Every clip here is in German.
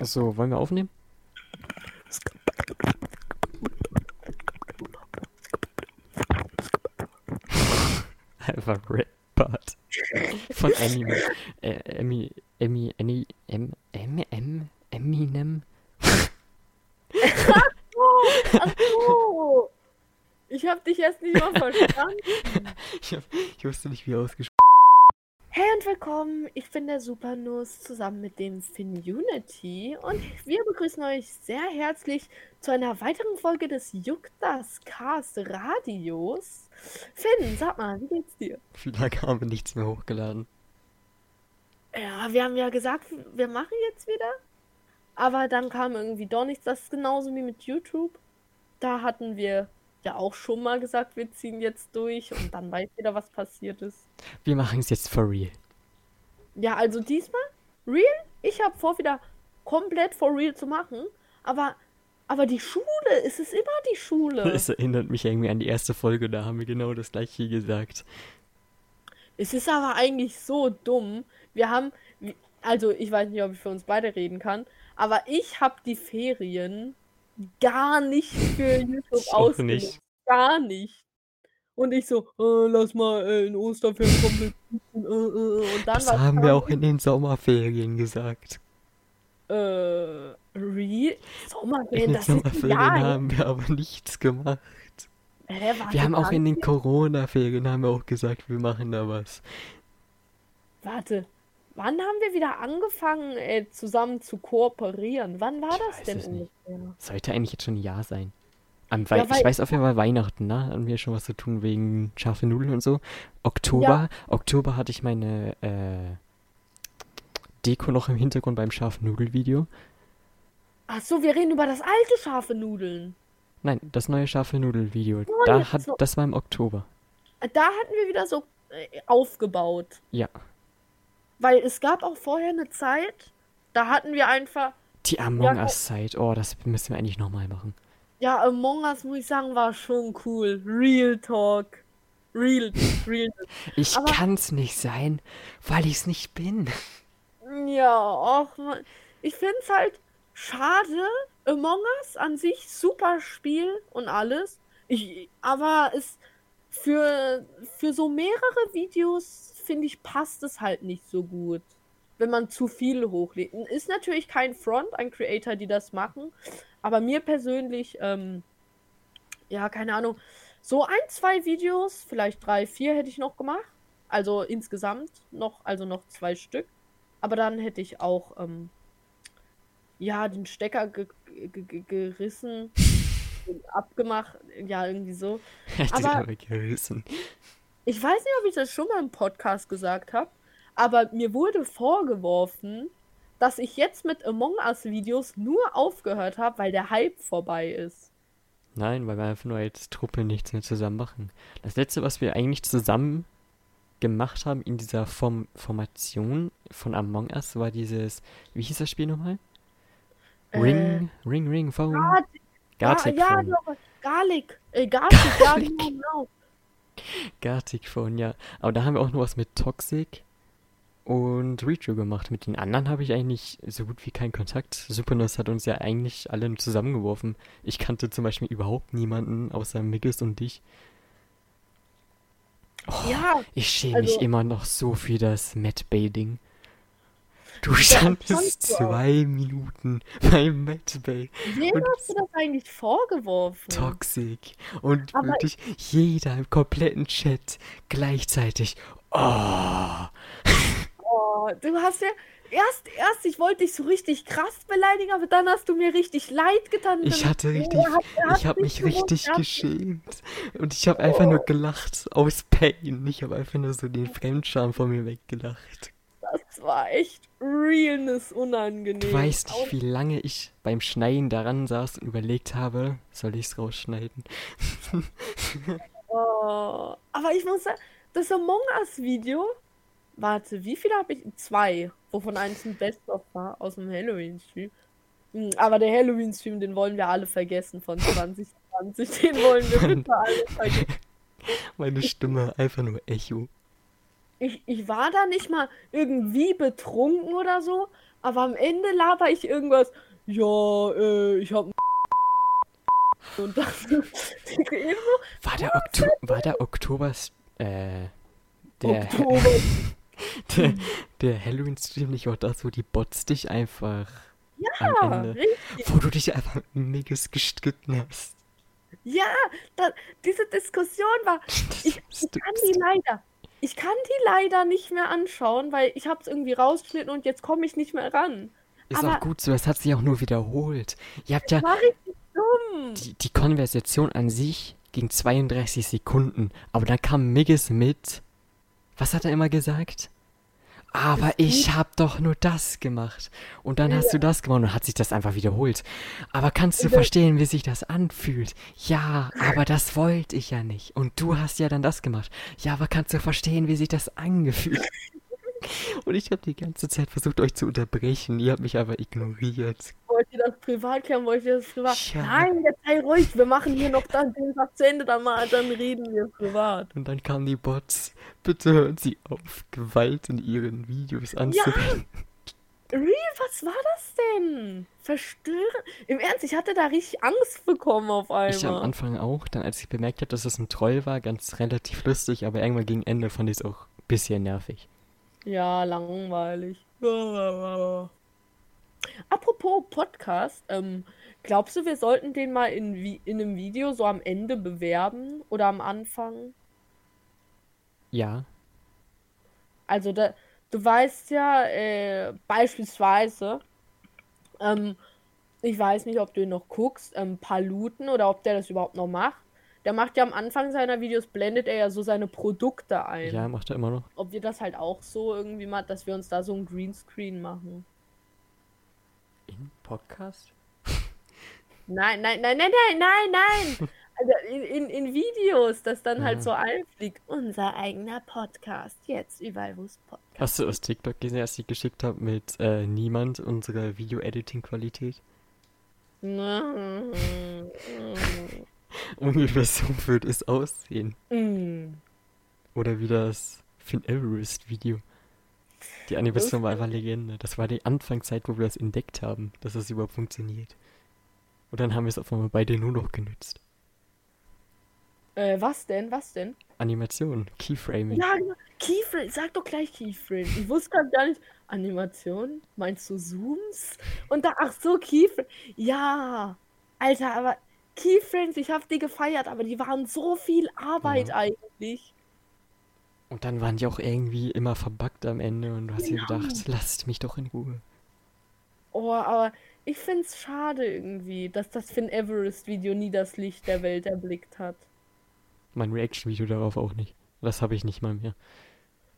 So, wollen wir aufnehmen? Einfach Red Part. Von Anime. Äh, Emmy, Emmy, Annie, M, M, M, Eminem. Oh, ach so. Ich hab dich erst nicht mal verstanden. Ich, hab, ich wusste nicht, wie ausgesprochen. Hey und willkommen, ich bin der Supernuss zusammen mit dem Finunity und wir begrüßen euch sehr herzlich zu einer weiteren Folge des Juck das Cast Radios. Finn, sag mal, wie geht's dir? Wie lange haben wir nichts mehr hochgeladen? Ja, wir haben ja gesagt, wir machen jetzt wieder, aber dann kam irgendwie doch nichts. Das ist genauso wie mit YouTube. Da hatten wir ja auch schon mal gesagt, wir ziehen jetzt durch und dann weiß jeder, was passiert ist. Wir machen es jetzt for real. Ja, also diesmal real. Ich habe vor, wieder komplett for real zu machen. Aber, aber die Schule, es ist immer die Schule. Es erinnert mich irgendwie an die erste Folge, da haben wir genau das gleiche gesagt. Es ist aber eigentlich so dumm. Wir haben, also ich weiß nicht, ob ich für uns beide reden kann, aber ich habe die Ferien gar nicht für YouTube ausgenutzt. nicht. Gar nicht. Und ich so, äh, lass mal äh, in Osterferien komplett äh, äh, äh. und dann Das haben wir auch in den Sommerferien gesagt. Äh, Re Sommerferien, In den Sommerferien haben wir aber nichts gemacht. Warte, Wir haben auch in den Corona-Ferien haben wir auch gesagt, wir machen da was. Warte, wann haben wir wieder angefangen, äh, zusammen zu kooperieren? Wann war Ich das denn ungefähr? Sollte eigentlich jetzt schon ein Jahr sein. Am Wei Ja, ich weiß auf jeden Fall Weihnachten, ne? Haben wir schon was zu tun wegen scharfe Nudeln und so. Oktober, Oktober hatte ich meine äh, Deko noch im Hintergrund beim scharfen Nudelvideo. Ach so, wir reden über das alte scharfe Nudeln. Nein, das neue scharfe Nudelvideo. Oh, Da hat, so. das war im Oktober. Da hatten wir wieder so äh, aufgebaut. Ja. Weil es gab auch vorher eine Zeit, da hatten wir einfach, Die Among Ja, Us Zeit. Oh, das müssen wir eigentlich nochmal machen. Ja, Among Us, muss ich sagen, war schon cool. Real Talk. Real, real. Ich Aber- kann's nicht sein, weil ich's nicht bin. Ja, auch man. Ich find's halt schade. Among Us an sich super Spiel und alles. Ich, aber es für, für so mehrere Videos, finde ich, passt es halt nicht so gut. Wenn man zu viel hochlädt. Ist natürlich kein Front an Creator, die das machen. Aber mir persönlich, ähm, ja, keine Ahnung, so ein, zwei Videos, vielleicht drei, vier hätte ich noch gemacht. Also insgesamt noch, also noch zwei Stück. Aber dann hätte ich auch, ähm, ja, den Stecker ge ge ge gerissen und abgemacht. Ja, irgendwie so. Hätte aber gerissen. Ich weiß nicht, ob ich das schon mal im Podcast gesagt habe, aber mir wurde vorgeworfen, dass ich jetzt mit Among Us Videos nur aufgehört habe, weil der Hype vorbei ist. Nein, weil wir einfach nur als Truppe nichts mehr zusammen machen. Das letzte, was wir eigentlich zusammen gemacht haben in dieser Form Formation von Among Us, war dieses, wie hieß das Spiel nochmal? Äh, Ring, Ring, Ring, Phone. Gartic, Gartic ja, Phone. doch, Garlic, äh, Gartic, ja, genau. Gartic Phone, ja. Aber da haben wir auch noch was mit Toxic und Reacher gemacht. Mit den anderen habe ich eigentlich so gut wie keinen Kontakt. Supernuss hat uns ja eigentlich alle zusammengeworfen. Ich kannte zum Beispiel überhaupt niemanden außer Miggles und dich. Oh, Ja, Ich schäme mich Also- immer noch so für das Matt Bay-Ding. Du standest du auch. zwei Minuten beim Matt Bay. wem hast du das eigentlich vorgeworfen? Toxic. Und Aber- wirklich jeder im kompletten Chat gleichzeitig. Oh. Oh, du hast ja erst, erst, ich wollte dich so richtig krass beleidigen, aber dann hast du mir richtig leid getan. Ich hatte richtig, hat- ich habe mich gewusst, richtig hat- geschämt. Und ich habe einfach nur gelacht aus Pain. Ich habe einfach nur so den Fremdscham von mir weggelacht. Das war echt realness unangenehm. Du weißt nicht, wie lange ich beim Schneiden daran saß und überlegt habe, soll ich es rausschneiden? Oh, aber ich muss sagen, das Among Us Video, warte, wie viele habe ich? Zwei, wovon eins ein Best-of war aus dem Halloween-Stream. Hm, Aber der Halloween-Stream, den wollen wir alle vergessen von 2020. Den wollen wir bitte alle vergessen. Meine Stimme einfach nur Echo. ich, ich war da nicht mal irgendwie betrunken oder so, aber am Ende laber ich irgendwas. Ja, äh, ich hab und dann war der, Okto war der Oktober äh, der, Oktober. der, der Halloween-Stream nicht auch das, wo die Bots dich einfach ja, am Ende, richtig. wo du dich einfach mega gestritten hast. Ja, da, diese Diskussion war. Ich, ich kann die leider. Ich kann die leider nicht mehr anschauen, weil ich habe es irgendwie rausgeschnitten und jetzt komme ich nicht mehr ran. Ist Aber- auch gut so, es hat sich auch nur wiederholt. Ihr habt ja War richtig dumm. die, die Konversation an sich ging 32 Sekunden, aber dann kam Migges mit. Was hat er immer gesagt? Aber ich hab doch nur das gemacht. Und dann hast du das gemacht und hat sich das einfach wiederholt. Aber kannst du Ja. verstehen, wie sich das anfühlt? Ja, aber das wollte ich ja nicht. Und du hast ja dann das gemacht. Ja, aber kannst du verstehen, wie sich das angefühlt? Und ich habe die ganze Zeit versucht, euch zu unterbrechen. Ihr habt mich aber ignoriert. Wollt ihr das privat klären? Wollt ihr das privat? Ja. Nein, jetzt sei ruhig. Wir machen hier noch dann den Satz zu Ende, dann, mal, dann reden wir privat. Und dann kamen die Bots. Bitte hören Sie auf, Gewalt in Ihren Videos anzuwenden. Real, was war das denn? Verstören? Im Ernst, ich hatte da richtig Angst bekommen auf Ich am einmal. Anfang auch, dann als ich bemerkt habe, dass es ein Troll war, ganz relativ lustig, aber irgendwann gegen Ende fand ich es auch ein bisschen nervig. Ja, langweilig. Apropos Podcast, ähm, glaubst du, wir sollten den mal in, in einem Video so am Ende bewerben oder am Anfang? Ja, Also da, du weißt ja, äh, beispielsweise, ähm, ich weiß nicht, ob du ihn noch guckst, ähm, Paluten oder ob der das überhaupt noch macht. Der macht ja am Anfang seiner Videos, blendet er ja so seine Produkte ein. ja, macht er immer noch. Ob wir das halt auch so irgendwie mal, dass wir uns da so ein Greenscreen machen. In Podcast? Nein, nein, nein, nein, nein, nein, nein. Also in, in, in Videos, dass dann halt Ja. so einfliegt. Unser eigener Podcast. Jetzt überall, wo es Podcast Hast du aus TikTok gesehen, als ich geschickt habe mit äh, niemand unserer Video-Editing-Qualität? Ungefähr so wird es aussehen. Mm. Oder wie das Finn Everest-Video. Die Animation war einfach Legende. Das war die Anfangszeit, wo wir das entdeckt haben, dass das überhaupt funktioniert. Und dann haben wir es auf einmal beide nur noch genutzt. Äh, was denn? Was denn? Animation, Keyframing. Ja, genau. Keyframe. Sag doch gleich Keyframe. Ich wusste grad gar nicht. Animation? Meinst du Zooms? Und da, ach so, Keyframe. Ja. Alter, aber Keyframes, ich hab die gefeiert, aber die waren so viel Arbeit Ja. eigentlich. Und dann waren die auch irgendwie immer verbuggt am Ende und du hast dir Ja. gedacht, lasst mich doch in Ruhe. Oh, aber ich find's schade irgendwie, dass das Finn Everest-Video nie das Licht der Welt erblickt hat. Mein Reaction-Video darauf auch nicht. Das habe ich nicht mal mehr.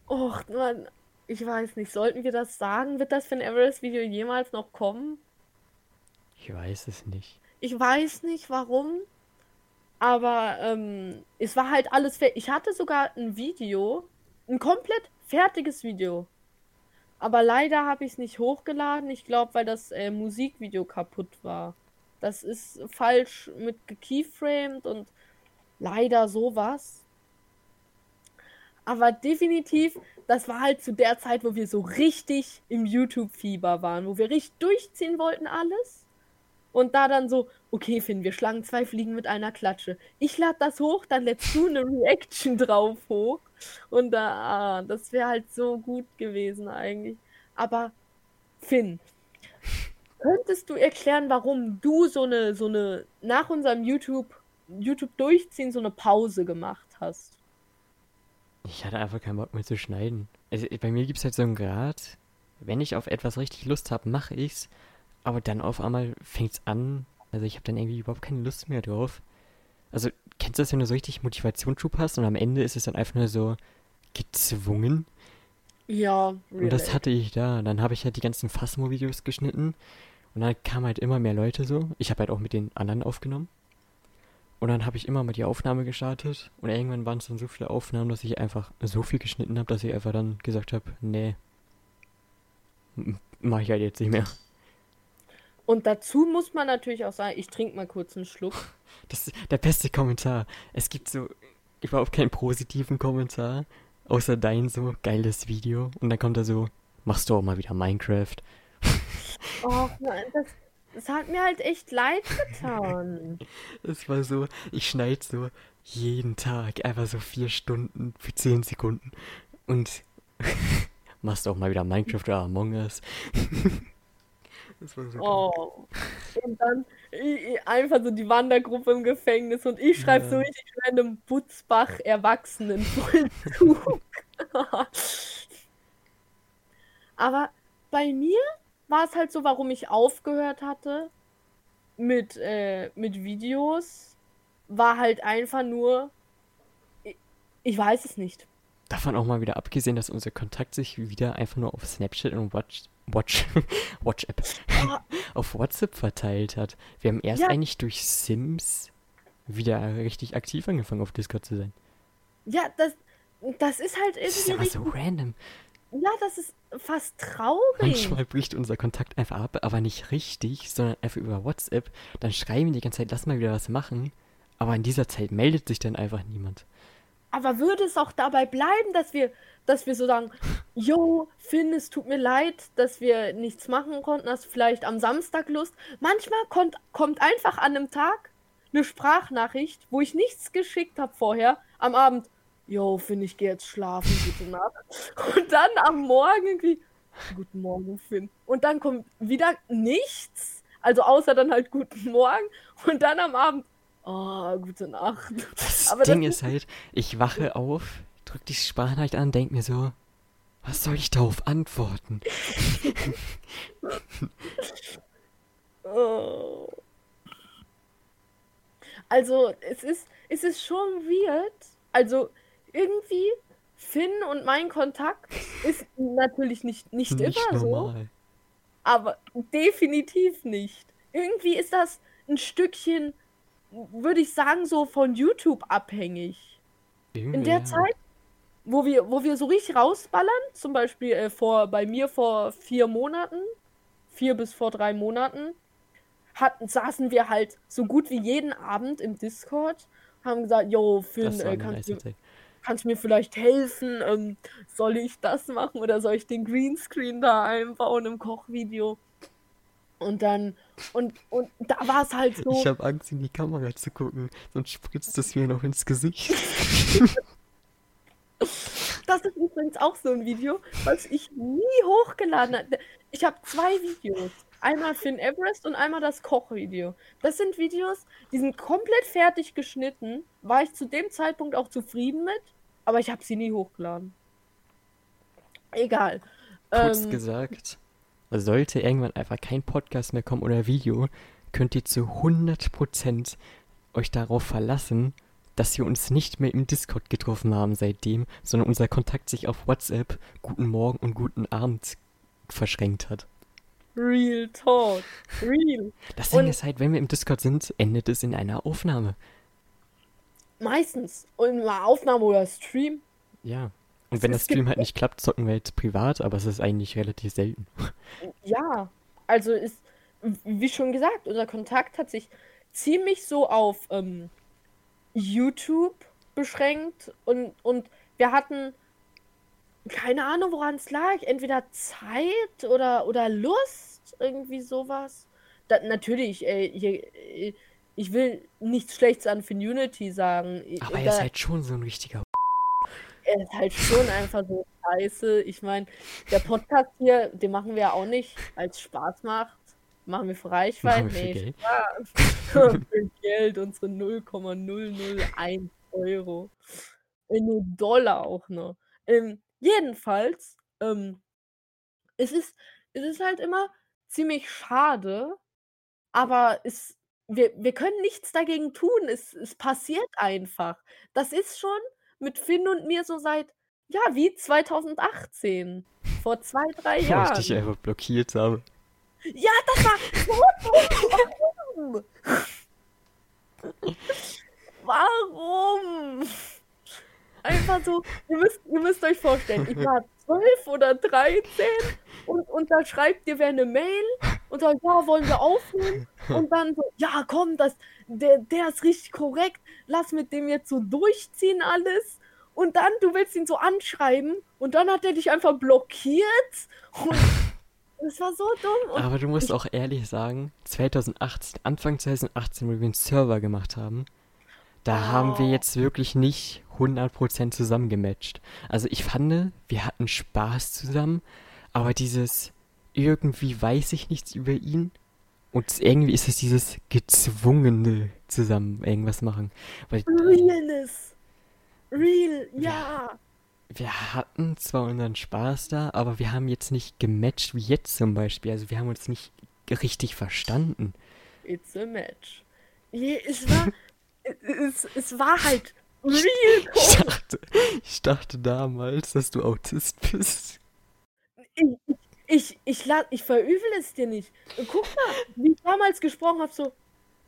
Och, Mann, ich weiß nicht. Sollten wir das sagen? Wird das Finn Everest-Video jemals noch kommen? Ich weiß es nicht. Ich weiß nicht warum, aber ähm, es war halt alles fertig. Ich hatte sogar ein Video, ein komplett fertiges Video. Aber leider habe ich es nicht hochgeladen. Ich glaube, weil das äh, Musikvideo kaputt war. Das ist falsch mit gekeyframed und leider sowas. Aber definitiv, das war halt zu der Zeit, wo wir so richtig im YouTube-Fieber waren, wo wir richtig durchziehen wollten alles. Und da dann so, okay, Finn, wir schlagen zwei Fliegen mit einer Klatsche. Ich lade das hoch, dann lädst du eine Reaction drauf hoch. Und da, ah, das wäre halt so gut gewesen eigentlich. Aber Finn, könntest du erklären, warum du so eine, so eine, nach unserem YouTube, YouTube durchziehen, so eine Pause gemacht hast? Ich hatte einfach keinen Bock mehr zu schneiden. Also, bei mir gibt es halt so einen Grad, wenn ich auf etwas richtig Lust habe, mache ich's. Aber dann auf einmal fängt's an. Also ich habe dann irgendwie überhaupt keine Lust mehr drauf. Also, kennst du das, wenn du so richtig Motivationsschub hast und am Ende ist es dann einfach nur so gezwungen? Ja, Und das hatte ich da. Dann habe ich halt die ganzen Phasmo-Videos geschnitten. Und dann kamen halt immer mehr Leute so. Ich habe halt auch mit den anderen aufgenommen. Und dann habe ich immer mal die Aufnahme gestartet. Und irgendwann waren es dann so viele Aufnahmen, dass ich einfach so viel geschnitten habe, dass ich einfach dann gesagt habe, nee, m- mach ich halt jetzt nicht mehr. Und dazu muss man natürlich auch sagen, ich trinke mal kurz einen Schluck. Das ist der beste Kommentar. Es gibt so überhaupt keinen positiven Kommentar. Außer dein so geiles Video. Und dann kommt er so, machst du auch mal wieder Minecraft. Oh nein, das, das hat mir halt echt leid getan. Das war so, ich schneide so jeden Tag einfach so vier Stunden für zehn Sekunden. Und machst auch mal wieder Minecraft oder Among Us. Das war so oh. Und dann ich, einfach so die Wandergruppe im Gefängnis und ich schreibe ja. so richtig random Butzbach Erwachsenen Vollzug. Aber bei mir war es halt so, warum ich aufgehört hatte mit, äh, mit Videos, war halt einfach nur, ich, ich weiß es nicht. Davon auch mal wieder abgesehen, dass unser Kontakt sich wieder einfach nur auf Snapchat und Watch, Watch, WhatsApp, auf WhatsApp verteilt hat. Wir haben erst ja. eigentlich durch Sims wieder richtig aktiv angefangen, auf Discord zu sein. Ja, das, das ist halt irgendwie. Das ist aber so random. Ja, das ist fast traurig. Manchmal bricht unser Kontakt einfach ab, aber nicht richtig, sondern einfach über WhatsApp. Dann schreiben wir die ganze Zeit, lass mal wieder was machen. Aber in dieser Zeit meldet sich dann einfach niemand. Aber würde es auch dabei bleiben, dass wir, dass wir so sagen, yo, Finn, es tut mir leid, dass wir nichts machen konnten, hast vielleicht am Samstag Lust. Manchmal kommt, kommt einfach an einem Tag eine Sprachnachricht, wo ich nichts geschickt habe vorher, am Abend, yo, Finn, ich gehe jetzt schlafen, gute Nacht. Und dann am Morgen irgendwie, guten Morgen, Finn. Und dann kommt wieder nichts, also außer dann halt guten Morgen. Und dann am Abend, Oh, gute Nacht. Das Aber Ding das ist halt, ich wache auf, drück die Sprachnachricht an, denk mir so, was soll ich darauf antworten? oh. Also, es ist, es ist schon weird. Also, irgendwie, Finn und mein Kontakt ist natürlich nicht, nicht, nicht immer normal. so. Aber definitiv nicht. Irgendwie ist das ein Stückchen würde ich sagen, so von YouTube abhängig. Irgendwie, In der. Zeit, wo wir, wo wir so richtig rausballern, zum Beispiel äh, vor, bei mir vor vier Monaten, vier bis vor drei Monaten, hatten, saßen wir halt so gut wie jeden Abend im Discord, haben gesagt, yo, Finn, äh, kannst, du, kannst du mir vielleicht helfen? Ähm, soll ich das machen oder soll ich den Greenscreen da einbauen im Kochvideo? Und dann, und, und da war es halt so. Ich habe Angst, in die Kamera zu gucken, sonst spritzt es mir noch ins Gesicht. das ist übrigens auch so ein Video, was ich nie hochgeladen habe. Ich habe zwei Videos. Einmal Finn Everest und einmal das Kochvideo. Das sind Videos, die sind komplett fertig geschnitten. War ich zu dem Zeitpunkt auch zufrieden mit, aber ich habe sie nie hochgeladen. Egal. Kurz ähm, gesagt, sollte irgendwann einfach kein Podcast mehr kommen oder Video, könnt ihr zu 100% euch darauf verlassen, dass wir uns nicht mehr im Discord getroffen haben seitdem, sondern unser Kontakt sich auf WhatsApp Guten Morgen und Guten Abend verschränkt hat. Real Talk. Real. Das Ding und ist halt, wenn wir im Discord sind, endet es in einer Aufnahme. Meistens. In einer Aufnahme oder Stream. Ja. Und wenn das Stream halt nicht klappt, zocken wir jetzt privat, aber es ist eigentlich relativ selten. Ja, also ist, wie schon gesagt, unser Kontakt hat sich ziemlich so auf ähm, YouTube beschränkt und, und wir hatten keine Ahnung, woran es lag. Entweder Zeit oder, oder Lust, irgendwie sowas. Da, natürlich, äh, hier, äh, ich will nichts Schlechtes an Finunity sagen. Aber er ist halt schon so ein richtiger er ist halt schon einfach so scheiße. Ich meine, der Podcast hier, den machen wir ja auch nicht, als es Spaß macht. Machen wir für Reichweite? Machen wir nee, Geld. für Geld, unsere 0,001 Euro. In Dollar auch noch. Ähm, jedenfalls, ähm, es, ist, es ist halt immer ziemlich schade, aber es, wir, wir können nichts dagegen tun. Es, es passiert einfach. Das ist schon mit Finn und mir so seit, ja, wie 2018. Vor zwei, drei Jahren. Wo ich dich einfach blockiert habe. Ja, das war. Warum? Warum? Einfach so, ihr müsst, ihr müsst euch vorstellen, ich war zwölf oder dreizehn und, und da schreibt dir wer eine Mail und sagt, ja, wollen wir aufnehmen? Und dann so, ja, komm, das, der, der ist richtig korrekt, lass mit dem jetzt so durchziehen alles. und dann du willst ihn so anschreiben und dann hat er dich einfach blockiert und das war so dumm. Und Aber du musst auch ehrlich sagen, 2018, Anfang 2018, wo wir einen Server gemacht haben, da haben wir Oh. jetzt wirklich nicht 100% zusammengematcht. Also ich fand, wir hatten Spaß zusammen, aber dieses irgendwie weiß ich nichts über ihn und irgendwie ist es dieses gezwungene zusammen irgendwas machen. Weil Realness. Real, ja. wir hatten zwar unseren Spaß da, aber wir haben jetzt nicht gematcht wie jetzt zum Beispiel. Also wir haben uns nicht richtig verstanden. It's a match. Je, es war, es, es war halt real Ich dachte, ich dachte damals, dass du Autist bist. Ich, ich, ich, ich verübel es dir nicht. Guck mal, wie ich damals gesprochen habe, so,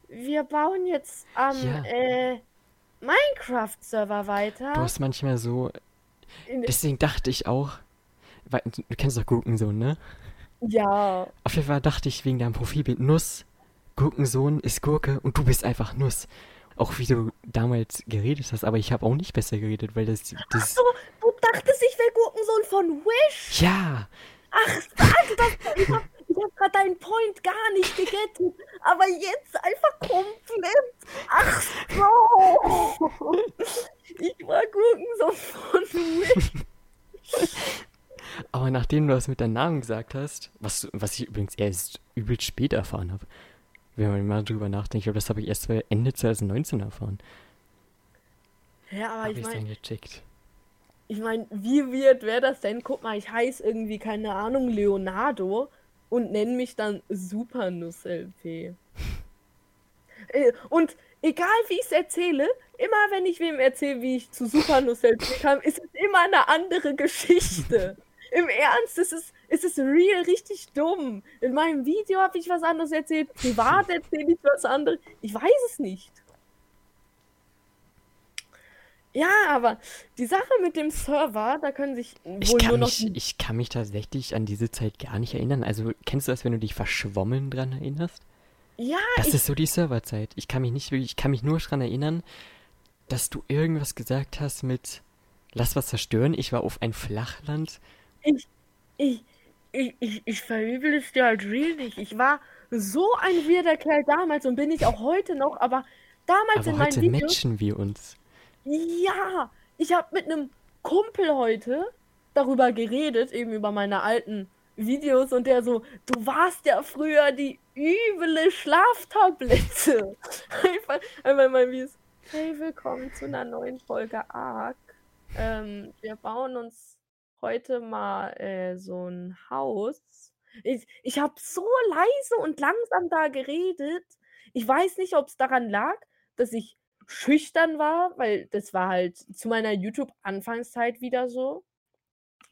wir bauen jetzt am Ja. äh, Minecraft-Server weiter. Du hast manchmal so. Deswegen dachte ich auch. Weil, du kennst doch Gurkensohn, ne? ja, Auf jeden Fall dachte ich wegen deinem Profilbild Nuss. Gurkensohn ist Gurke und du bist einfach Nuss. Auch wie du damals geredet hast, aber ich habe auch nicht besser geredet, weil das. das so, du dachtest, ich wäre Gurkensohn von Wish? ja! Ach, sag das, ich hab, ich hab grad deinen Point gar nicht gegettet, aber jetzt einfach komplett. Ach so. Ich war Gurkensohn von Wish. Aber nachdem du das mit deinem Namen gesagt hast, was, was ich übrigens erst übelst spät erfahren habe, wenn man mal drüber nachdenkt, ich glaube, das habe ich erst Ende 2019 erfahren. Ja, aber Habe ich meine, gecheckt. Ich mein, wie wird wäre das denn? Guck mal, ich heiße irgendwie, keine Ahnung, Leonardo und nenne mich dann Supernuss-LP. Äh, Und egal wie ich es erzähle, immer wenn ich wem erzähle, wie ich zu Supernuss-LP kam, ist es immer eine andere Geschichte. Im Ernst, es ist, es ist real richtig dumm. In meinem Video habe ich was anderes erzählt, privat erzähle ich was anderes. Ich weiß es nicht. Ja, aber die Sache mit dem Server, da können sich Ich wohl kann, nur noch mich, ich kann mich tatsächlich an diese Zeit gar nicht erinnern. Also, kennst du das, wenn du dich verschwommen dran erinnerst? Ja, Das ich, ist so die Serverzeit. Ich kann mich nicht wirklich, ich kann mich nur dran erinnern, dass du irgendwas gesagt hast mit Lass was zerstören. Ich war auf ein Flachland. ich, ich, ich, ich, ich verübel es dir halt nicht. Ich war so ein weirder Kerl damals und bin ich auch heute noch, aber damals Aber in meinen heute Videos. matchen wir uns. Ja, ich habe mit einem Kumpel heute darüber geredet, eben über meine alten Videos und der so, du warst ja früher die üble Schlaftablette. Einfach, einfach mal wie es, hey, willkommen zu einer neuen Folge Ark. Ähm, wir bauen uns heute mal äh, so ein Haus. Ich, ich habe so leise und langsam da geredet. Ich weiß nicht, ob es daran lag, dass ich schüchtern war, weil das war halt zu meiner YouTube-Anfangszeit wieder so.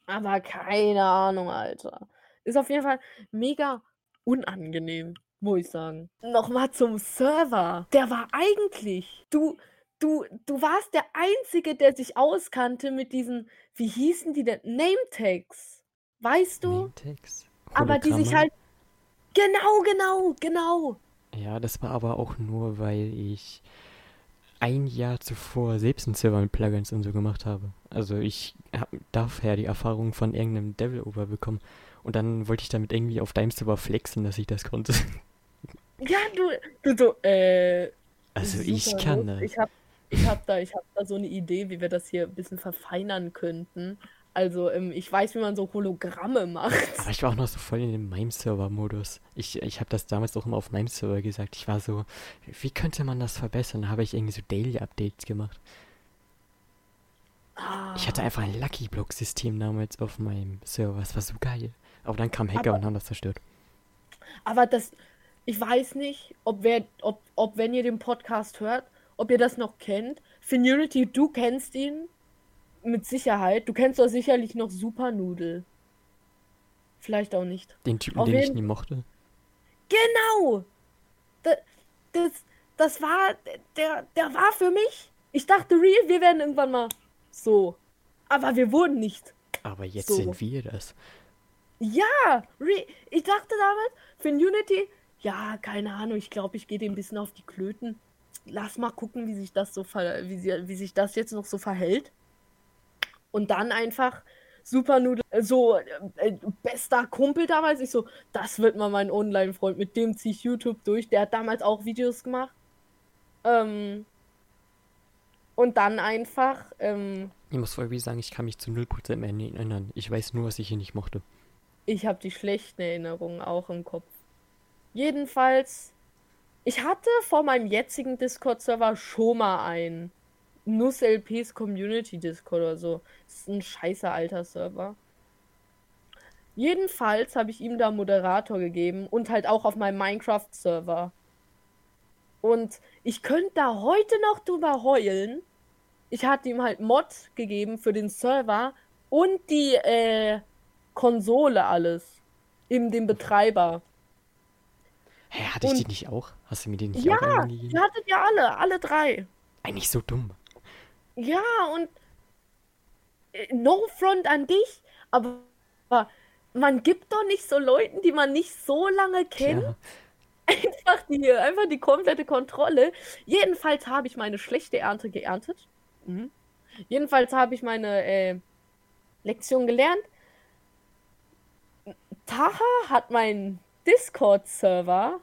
Aber keine Ahnung, Alter. Ist auf jeden Fall mega unangenehm, muss ich sagen. Nochmal zum Server. Der war eigentlich. Du, du, du warst der Einzige, der sich auskannte mit diesen, wie hießen die denn? Name-Tags. Weißt du? Nametext, Aber die sich halt. Genau, genau, genau. Ja, das war aber auch nur, weil ich ein Jahr zuvor selbst einen Server mit Plugins und so gemacht habe. Also ich habe daher die Erfahrung von irgendeinem Developer bekommen. Und dann wollte ich damit irgendwie auf deinem Server flexen, dass ich das konnte. Ja, du, du, du, äh. Also ich kann gut. das. Ich habe ich hab da, ich hab da so eine Idee, wie wir das hier ein bisschen verfeinern könnten. Also, ähm, ich weiß, wie man so Hologramme macht. Aber ich war auch noch so voll in dem Mime-Server-Modus. Ich, ich habe das damals auch immer auf meinem Server gesagt. Ich war so, wie könnte man das verbessern? Da habe ich irgendwie so Daily-Updates gemacht. Ah, Ich hatte einfach ein Lucky Block-System damals auf meinem Server. Das war so geil. Aber dann kam Hacker Aber- und haben das zerstört. aber das, ich weiß nicht, ob, wer, ob, ob, wenn ihr den Podcast hört, ob ihr das noch kennt. Finurity, du kennst ihn mit Sicherheit. Du kennst doch sicherlich noch Supernudel. Vielleicht auch nicht. Den Typen, Auf den ich nie mochte. Genau! Das, das, das war, der, der war für mich. Ich dachte, real, wir werden irgendwann mal so. Aber wir wurden nicht. Aber jetzt So. sind wir das. Ja, re ich dachte damals, Finunity, ja, keine Ahnung, ich glaube, ich gehe dem ein bisschen auf die Klöten. Lass mal gucken, wie sich das so ver wie, sie, wie sich das jetzt noch so verhält. Und dann einfach Super Nudel, äh, so äh, äh, bester Kumpel damals. Ich so, das wird mal mein Online-Freund, mit dem ziehe ich YouTube durch. Der hat damals auch Videos gemacht. Ähm, und dann einfach. Ähm, ich muss voll wie sagen, ich kann mich zu 0% mehr erinnern. Ich weiß nur, was ich hier nicht mochte. Ich habe die schlechten Erinnerungen auch im Kopf. Jedenfalls, ich hatte vor meinem jetzigen Discord-Server schon mal einen. Nuss LPs Community Discord oder so. Das ist ein scheiße alter Server. Jedenfalls habe ich ihm da Moderator gegeben und halt auch auf meinem Minecraft-Server. Und ich könnte da heute noch drüber heulen. Ich hatte ihm halt Mod gegeben für den Server und die äh, Konsole alles. Eben den Betreiber. Hä, hatte ich und, die nicht auch? Hast du mir die nicht ja, auch Ja, die hattet ihr alle, alle drei. Eigentlich so dumm. Ja, und äh, no front an dich, aber man gibt doch nicht so Leuten, die man nicht so lange kennt, ja. einfach, die, einfach die komplette Kontrolle. Jedenfalls habe ich meine schlechte Ernte geerntet. Mhm. Jedenfalls habe ich meine äh, Lektion gelernt. Taha hat meinen Discord-Server,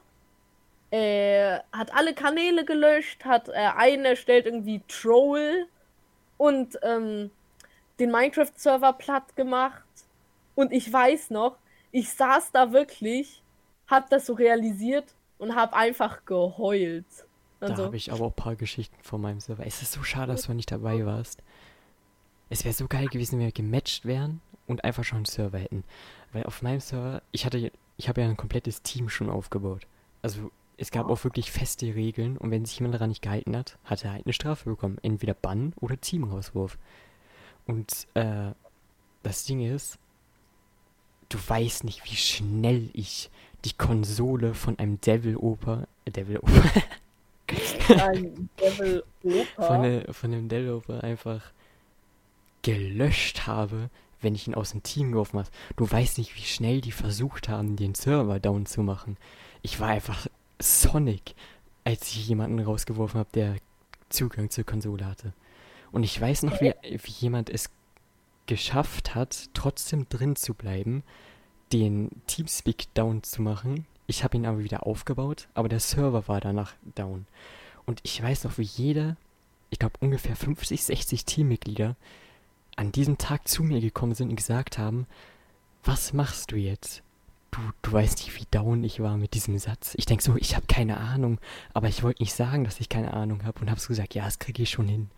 äh, hat alle Kanäle gelöscht, hat äh, einen erstellt, irgendwie Troll und ähm, den Minecraft-Server platt gemacht. Und ich weiß noch, ich saß da wirklich, hab das so realisiert und hab einfach geheult. da so. habe ich aber auch ein paar Geschichten von meinem Server. Es ist so schade, dass du nicht dabei warst. Es wäre so geil gewesen, wenn wir gematcht wären und einfach schon einen Server hätten. Weil auf meinem Server, ich hatte, ich habe ja ein komplettes Team schon aufgebaut. Also es gab auch wirklich feste Regeln und wenn sich jemand daran nicht gehalten hat, hat er halt eine Strafe bekommen. Entweder Bann oder Teamrauswurf. Und äh, das Ding ist, du weißt nicht, wie schnell ich die Konsole von einem Devil Oper, äh, Devil Oper, Ein Devil Oper? Von, ne, von dem Devil Oper einfach gelöscht habe, wenn ich ihn aus dem Team geworfen habe. Du weißt nicht, wie schnell die versucht haben, den Server down zu machen. Ich war einfach Sonic, als ich jemanden rausgeworfen habe, der Zugang zur Konsole hatte. Und ich weiß noch, wie, wie jemand es geschafft hat, trotzdem drin zu bleiben, den Teamspeak down zu machen. Ich habe ihn aber wieder aufgebaut, aber der Server war danach down. Und ich weiß noch, wie jeder, ich glaube ungefähr 50, 60 Teammitglieder an diesem Tag zu mir gekommen sind und gesagt haben, was machst du jetzt? Du, du weißt nicht, wie down ich war mit diesem Satz. Ich denke so, ich habe keine Ahnung, aber ich wollte nicht sagen, dass ich keine Ahnung habe und habe so gesagt, ja, das kriege ich schon hin.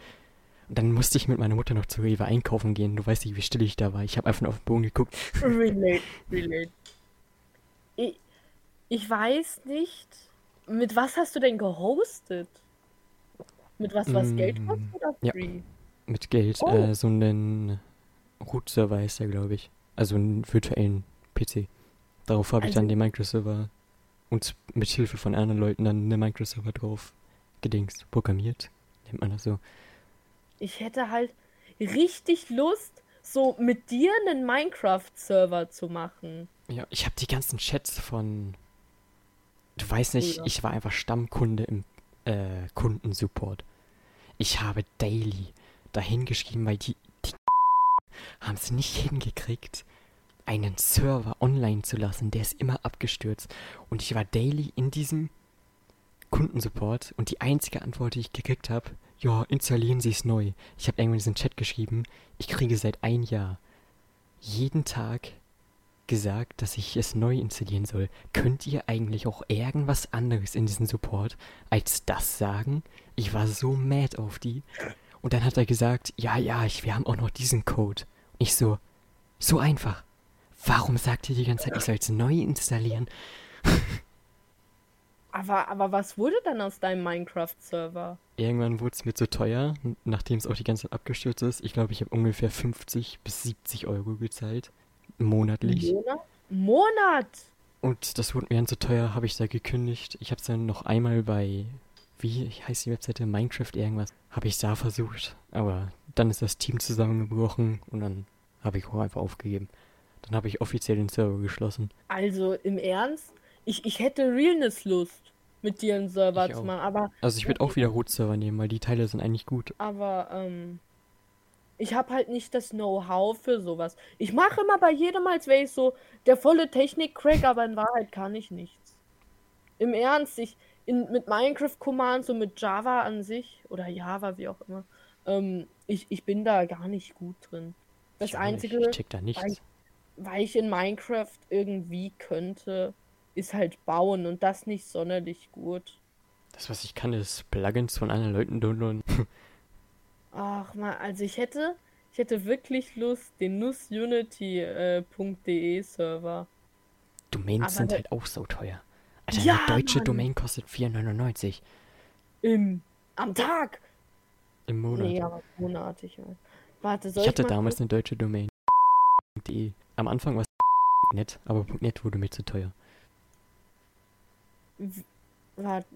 Und dann musste ich mit meiner Mutter noch zu Rewe einkaufen gehen. Du weißt nicht, wie still ich da war. Ich habe einfach nur auf den Boden geguckt. Relate, relate. Ich, ich weiß nicht, mit was hast du denn gehostet? Mit was, was mm, Geld kostet oder free? Ja, mit Geld. Oh. Äh, so einen Root-Server ist der, glaube ich. Also einen virtuellen PC. Darauf habe ich dann also den Minecraft-Server und mit Hilfe von anderen Leuten dann eine Minecraft-Server drauf gedingst, programmiert, nennt man das so. Ich hätte halt richtig Lust, so mit dir einen Minecraft-Server zu machen. Ja, ich habe die ganzen Chats von. Du weißt nicht, ja. ich war einfach Stammkunde im äh, Kundensupport. Ich habe daily dahin geschrieben, weil die, die haben es nicht hingekriegt, einen Server online zu lassen, der ist immer abgestürzt. Und ich war daily in diesem Kundensupport und die einzige Antwort, die ich gekriegt habe, ja, installieren Sie es neu. Ich habe irgendwann diesen Chat geschrieben, ich kriege seit ein Jahr jeden Tag gesagt, dass ich es neu installieren soll. Könnt ihr eigentlich auch irgendwas anderes in diesem Support als das sagen? Ich war so mad auf die. Und dann hat er gesagt, ja, ja, ich, wir haben auch noch diesen Code. Ich so, so einfach. Warum sagt ihr die ganze Zeit, ich soll es neu installieren? aber, aber was wurde dann aus deinem Minecraft-Server? Irgendwann wurde es mir zu teuer, nachdem es auch die ganze Zeit abgestürzt ist. Ich glaube, ich habe ungefähr 50 bis 70 Euro gezahlt. Monatlich. Monat? Monat! Und das wurde mir dann zu teuer, habe ich da gekündigt. Ich habe es dann noch einmal bei, wie heißt die Webseite, Minecraft irgendwas, habe ich da versucht. Aber dann ist das Team zusammengebrochen und dann habe ich auch einfach aufgegeben. Dann habe ich offiziell den Server geschlossen. Also im Ernst? Ich, ich hätte Realness-Lust, mit dir einen Server ich zu machen, aber. Also ich würde auch wieder Root-Server nehmen, weil die Teile sind eigentlich gut. Aber, ähm. ich habe halt nicht das Know-how für sowas. Ich mache immer bei jedem, als wäre ich so der volle Technik-Crack, aber in Wahrheit kann ich nichts. Im Ernst, ich in, mit Minecraft-Commands und mit Java an sich oder Java, wie auch immer, ähm, ich, ich bin da gar nicht gut drin. Das Ich Einzige, nicht. Ich check da nichts. Weil, ich in Minecraft irgendwie könnte, ist halt bauen und das nicht sonderlich gut. Das, was ich kann, ist Plugins von anderen Leuten downloaden. Ach man, also ich hätte, ich hätte wirklich Lust, den nussunity.de Server. Domains Aber sind halt auch so teuer. Alter, Ja, eine deutsche Mann. Domain kostet 4,99 Im, am Tag. im Monat. Nee, aber monatig. ja. Warte, soll ich hatte mal damals eine deutsche Domain. .de. Am Anfang war es .net, aber .net wurde mir zu teuer. W- Warte,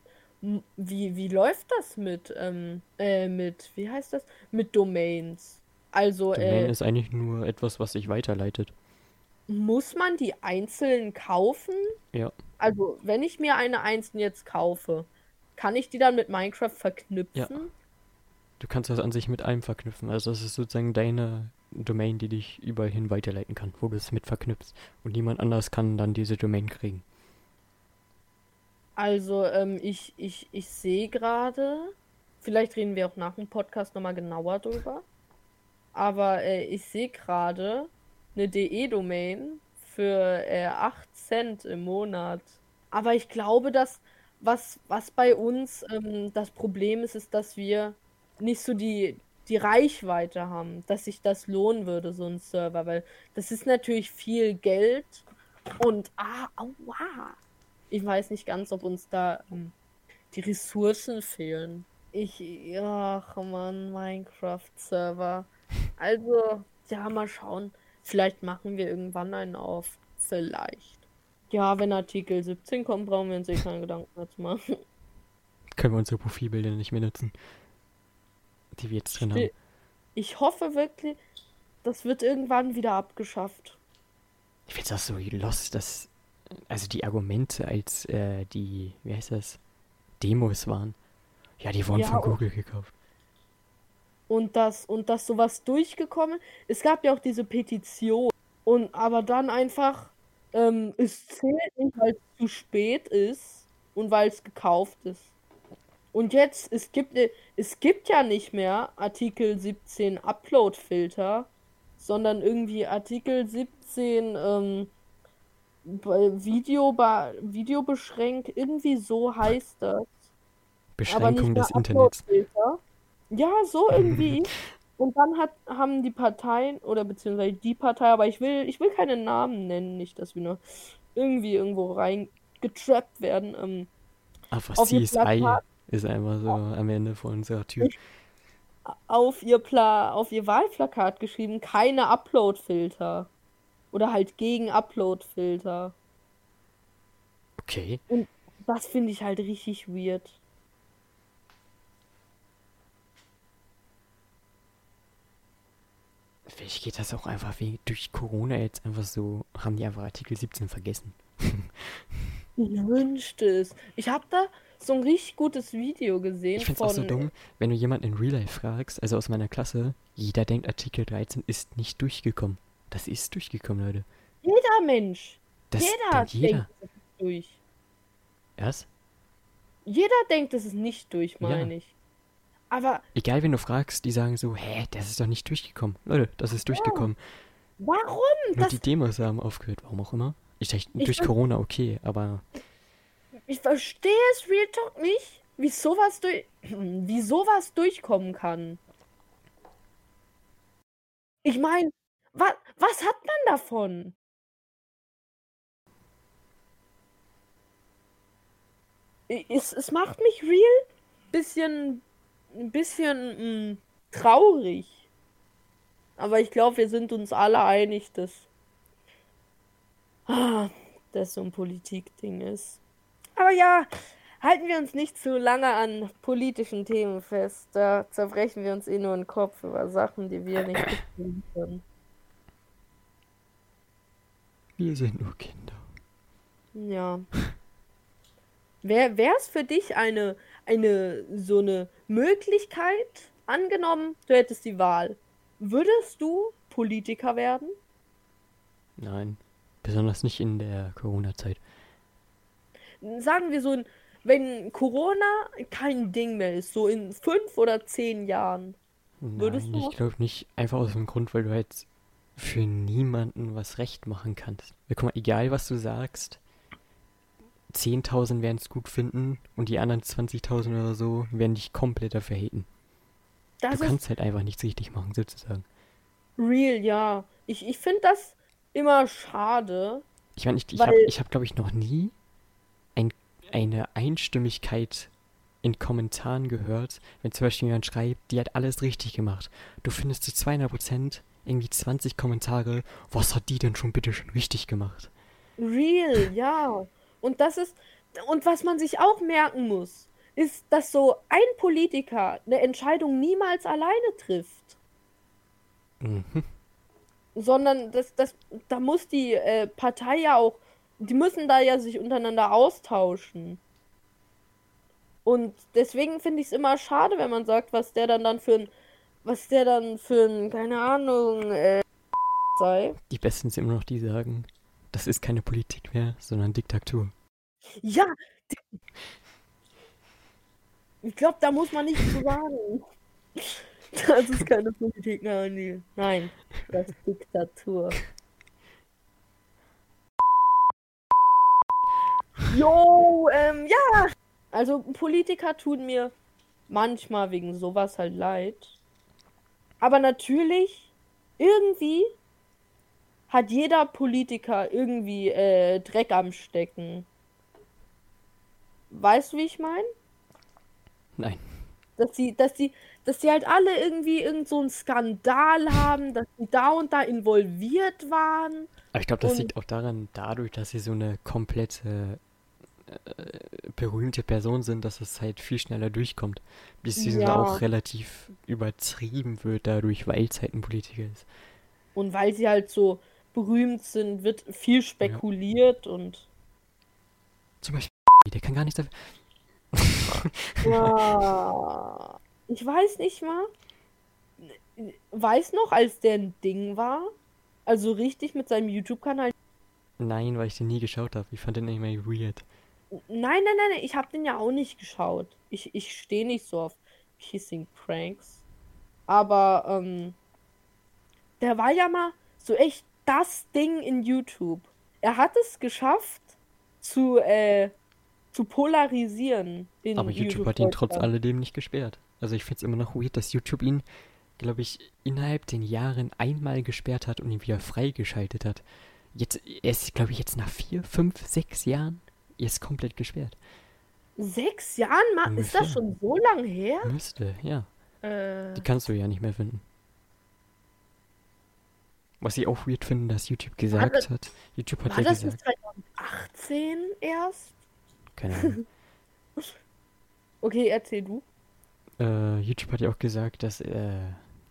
m- wie, wie läuft das mit, ähm, äh, mit, wie heißt das? Mit Domains. Also, Domain äh, ist eigentlich nur etwas, was sich weiterleitet. muss man die einzeln kaufen? Ja. Also, wenn ich mir eine einzeln jetzt kaufe, kann ich die dann mit Minecraft verknüpfen? Du kannst das an sich mit allem verknüpfen. Also das ist sozusagen deine Domain, die dich überall weiterleiten kann, wo du es mit verknüpfst. Und niemand anders kann dann diese Domain kriegen. Also, ähm, ich, ich, ich sehe gerade, vielleicht reden wir auch nach dem Podcast nochmal genauer drüber, aber äh, ich sehe gerade eine DE-Domain für äh, 8 Cent im Monat. Aber ich glaube, dass was, was bei uns ähm, das Problem ist, ist, dass wir nicht so die, die Reichweite haben, dass sich das lohnen würde, so ein Server, weil das ist natürlich viel Geld und ah, aua. Ich weiß nicht ganz, ob uns da ähm, die Ressourcen fehlen. Ich, ach man, Minecraft-Server. Also, ja, mal schauen. Vielleicht machen wir irgendwann einen auf. Vielleicht. Ja, wenn Artikel 17 kommt, brauchen wir uns eh keine Gedanken mehr zu machen. Können wir unsere Profilbilder nicht mehr nutzen. Die wir jetzt drin haben. Ich hoffe wirklich, das wird irgendwann wieder abgeschafft. Ich find's auch so lost, dass. Also die Argumente als äh, die, wie heißt das? Demos waren. Ja, die wurden Ja, von Google gekauft. und dass und dass sowas durchgekommen. Es gab ja auch diese Petition und aber dann einfach ähm, es zählt nicht, weil es zu spät ist und weil es gekauft ist. Und jetzt es gibt ne- es gibt ja nicht mehr Artikel 17 Upload-Filter, sondern irgendwie Artikel 17 ähm, bei Video Video beschränkt irgendwie so heißt das. Beschränkung des Internets. Ja, so irgendwie. Und dann hat, haben die Parteien, oder beziehungsweise die Partei, aber ich will, ich will keine Namen nennen, nicht, dass wir nur irgendwie irgendwo reingetrappt werden. Ähm, Aber auf ihr CSI Plakat- ist einfach so am Ende von unserer Tür. auf ihr Pla auf ihr Wahlplakat geschrieben, keine Upload-Filter. Oder halt gegen Upload-Filter. Okay. Das finde ich halt richtig weird. Vielleicht geht das auch einfach wegen, durch Corona jetzt einfach so, haben die einfach Artikel 17 vergessen. Ich wünschte es. Ich habe da so ein richtig gutes Video gesehen Ich find's auch so von dumm, wenn du jemanden in Real Life fragst, also aus meiner Klasse, jeder denkt, Artikel 13 ist nicht durchgekommen. Das ist durchgekommen, Leute. jeder Mensch. Das jeder denkt jeder. denkt, durch. Was? Jeder denkt, es ist nicht durch, Ja. meine ich. Aber Egal, wenn du fragst, die sagen so, hä, das ist doch nicht durchgekommen. Leute, das ist durchgekommen. warum? Nur Das, die Demos haben aufgehört, warum auch immer. Ich dachte, durch Corona okay, aber ich verstehe es Real Talk nicht, wie sowas durch, wie sowas durchkommen kann. Ich meine, wa, was hat man davon? Es, es macht mich real bisschen, ein bisschen mh, traurig. Aber ich glaube, wir sind uns alle einig, dass ah, das so ein Politikding ist. Aber ja, halten wir uns nicht zu lange an politischen Themen fest. Da zerbrechen wir uns eh nur den Kopf über Sachen, die wir nicht bestimmen können. wir sind nur Kinder. Ja. Wäre es für dich eine, eine, so eine Möglichkeit, angenommen, du hättest die Wahl, Würdest du Politiker werden? Nein. Besonders nicht in der Corona-Zeit. Sagen wir so, in, wenn Corona kein Ding mehr ist, so in fünf oder zehn Jahren. Würdest Nein, du ich glaube nicht. Einfach aus dem Grund, weil du halt für niemanden was recht machen kannst. Weil, guck mal, egal was du sagst, 10.000 werden es gut finden und die anderen 20.000 oder so werden dich komplett dafür haten. Das du kannst halt einfach nichts richtig machen, sozusagen. real, ja. Ich, ich finde das immer schade. Ich meine, ich, ich habe, ich hab, glaube ich, noch nie eine Einstimmigkeit in Kommentaren gehört, wenn zum Beispiel jemand schreibt, die hat alles richtig gemacht. Du findest zu 200% irgendwie 20 Kommentare, was hat die denn schon bitte schon richtig gemacht? Real, ja. Und das ist, und was man sich auch merken muss, ist, dass so ein Politiker eine Entscheidung niemals alleine trifft. Mhm. Sondern das, das, da muss die äh, Partei ja auch, die müssen da ja sich untereinander austauschen. Und deswegen finde ich es immer schade, wenn man sagt, was der dann dann für ein, was der dann für ein, keine Ahnung, äh, sei. Die Besten sind immer noch die, die sagen, das ist keine Politik mehr, sondern Diktatur. Ja, ich glaube, da muss man nichts zu sagen. Das ist keine Politik mehr, nee. Nein, das ist Diktatur. Jo, ähm, ja. Also Politiker tun mir manchmal wegen sowas halt leid. Aber natürlich, irgendwie hat jeder Politiker irgendwie äh, Dreck am Stecken. Weißt du, wie ich meine? Nein. Dass sie, dass die, dass die halt alle irgendwie irgend so einen Skandal haben, dass die da und da involviert waren. Aber ich glaube, das Und- liegt auch daran, dadurch, dass sie so eine komplette äh, berühmte Person sind, dass es halt viel schneller durchkommt. Bis sie Ja. auch relativ übertrieben wird dadurch, weil es halt ein Politiker ist. Und weil sie halt so berühmt sind, wird viel spekuliert und Zum Beispiel, der kann gar nichts dafür. ja, ich weiß nicht mal. Weiß noch, als der ein Ding war, also richtig mit seinem YouTube-Kanal. Nein, weil ich den nie geschaut habe. Ich fand den immer weird. Nein, nein, nein, ich habe den ja auch nicht geschaut. Ich, ich stehe nicht so auf Kissing Pranks. Aber ähm, der war ja mal so echt das Ding in YouTube. Er hat es geschafft zu, äh, zu polarisieren in Aber YouTube hat ihn trotz alledem nicht gesperrt. Also ich finde es immer noch weird, dass YouTube ihn, glaube ich, innerhalb den Jahren einmal gesperrt hat und ihn wieder freigeschaltet hat. Jetzt, er ist, glaube ich, jetzt nach vier, fünf, sechs Jahren, er ist komplett gesperrt. Sechs Jahren? Ma ist das schon so lang her? Müsste, ja. Äh, Die kannst du ja nicht mehr finden. Was ich auch weird finde, dass YouTube gesagt das- hat. YouTube hat war ja das nicht gesagt. 2018 erst? Keine Ahnung. Okay, erzähl du. äh, YouTube hat ja auch gesagt, dass äh,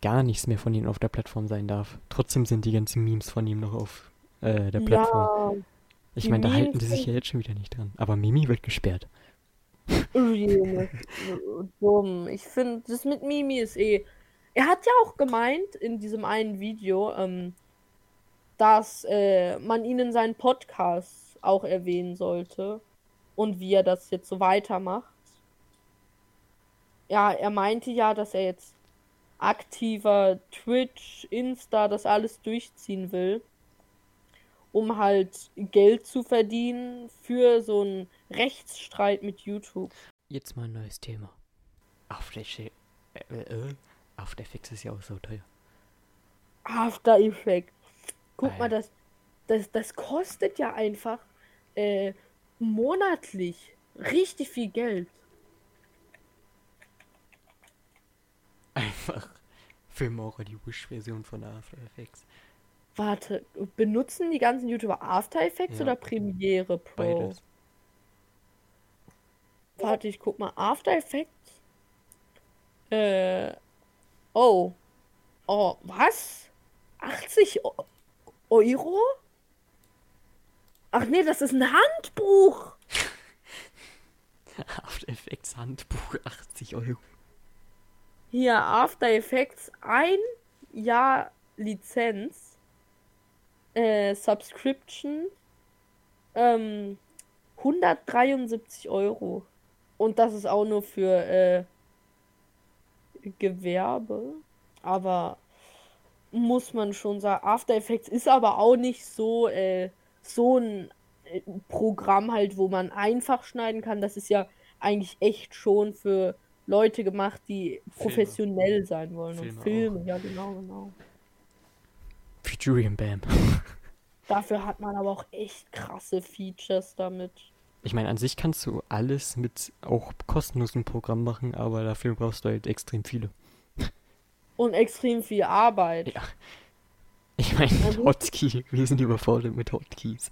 gar nichts mehr von ihm auf der Plattform sein darf. Trotzdem sind die ganzen Memes von ihm noch auf äh, der Plattform. Ja, ich meine, da halten die sich ja jetzt schon wieder nicht dran. Aber Mimi wird gesperrt. Dumm. Ich finde, das mit Mimi ist eh. Er hat ja auch gemeint in diesem einen Video, ähm, dass äh, man ihn in seinen Podcast auch erwähnen sollte und wie er das jetzt so weitermacht. Ja, er meinte ja, dass er jetzt aktiver Twitch, Insta, das alles durchziehen will, um halt Geld zu verdienen für so einen Rechtsstreit mit YouTube. Jetzt mal ein neues Thema. After, äh, äh, After Effects ist ja auch so teuer. After Effects. Guck Ah, mal, das, das, das kostet ja einfach äh, monatlich richtig viel Geld. Einfach Filmora die Wish-Version von After Effects. Warte, benutzen die ganzen YouTuber After Effects Ja. oder Premiere Pro? Beides. Warte, ich guck mal. After Effects? Äh. Oh. Oh, was? 80 Eu- Euro? Ach nee, das ist ein Handbuch. After Effects Handbuch 80 Euro. Hier, After Effects, ein Jahr Lizenz, äh, Subscription, ähm, 173 Euro. Und das ist auch nur für äh, Gewerbe. Aber muss man schon sagen, After Effects ist aber auch nicht so, äh, so ein äh, Programm halt, wo man einfach schneiden kann. Das ist ja eigentlich echt schon für Leute gemacht, die professionell sein wollen. Filme und Filme, ja genau, genau. Futurium Bam. Dafür hat man aber auch echt krasse Features damit. Ich meine, an sich kannst du alles mit auch kostenlosen Programmen machen, aber dafür brauchst du halt extrem viele. Und extrem viel Arbeit. Ja. Ich meine, Also- Hotkey, wir sind überfordert mit Hotkeys.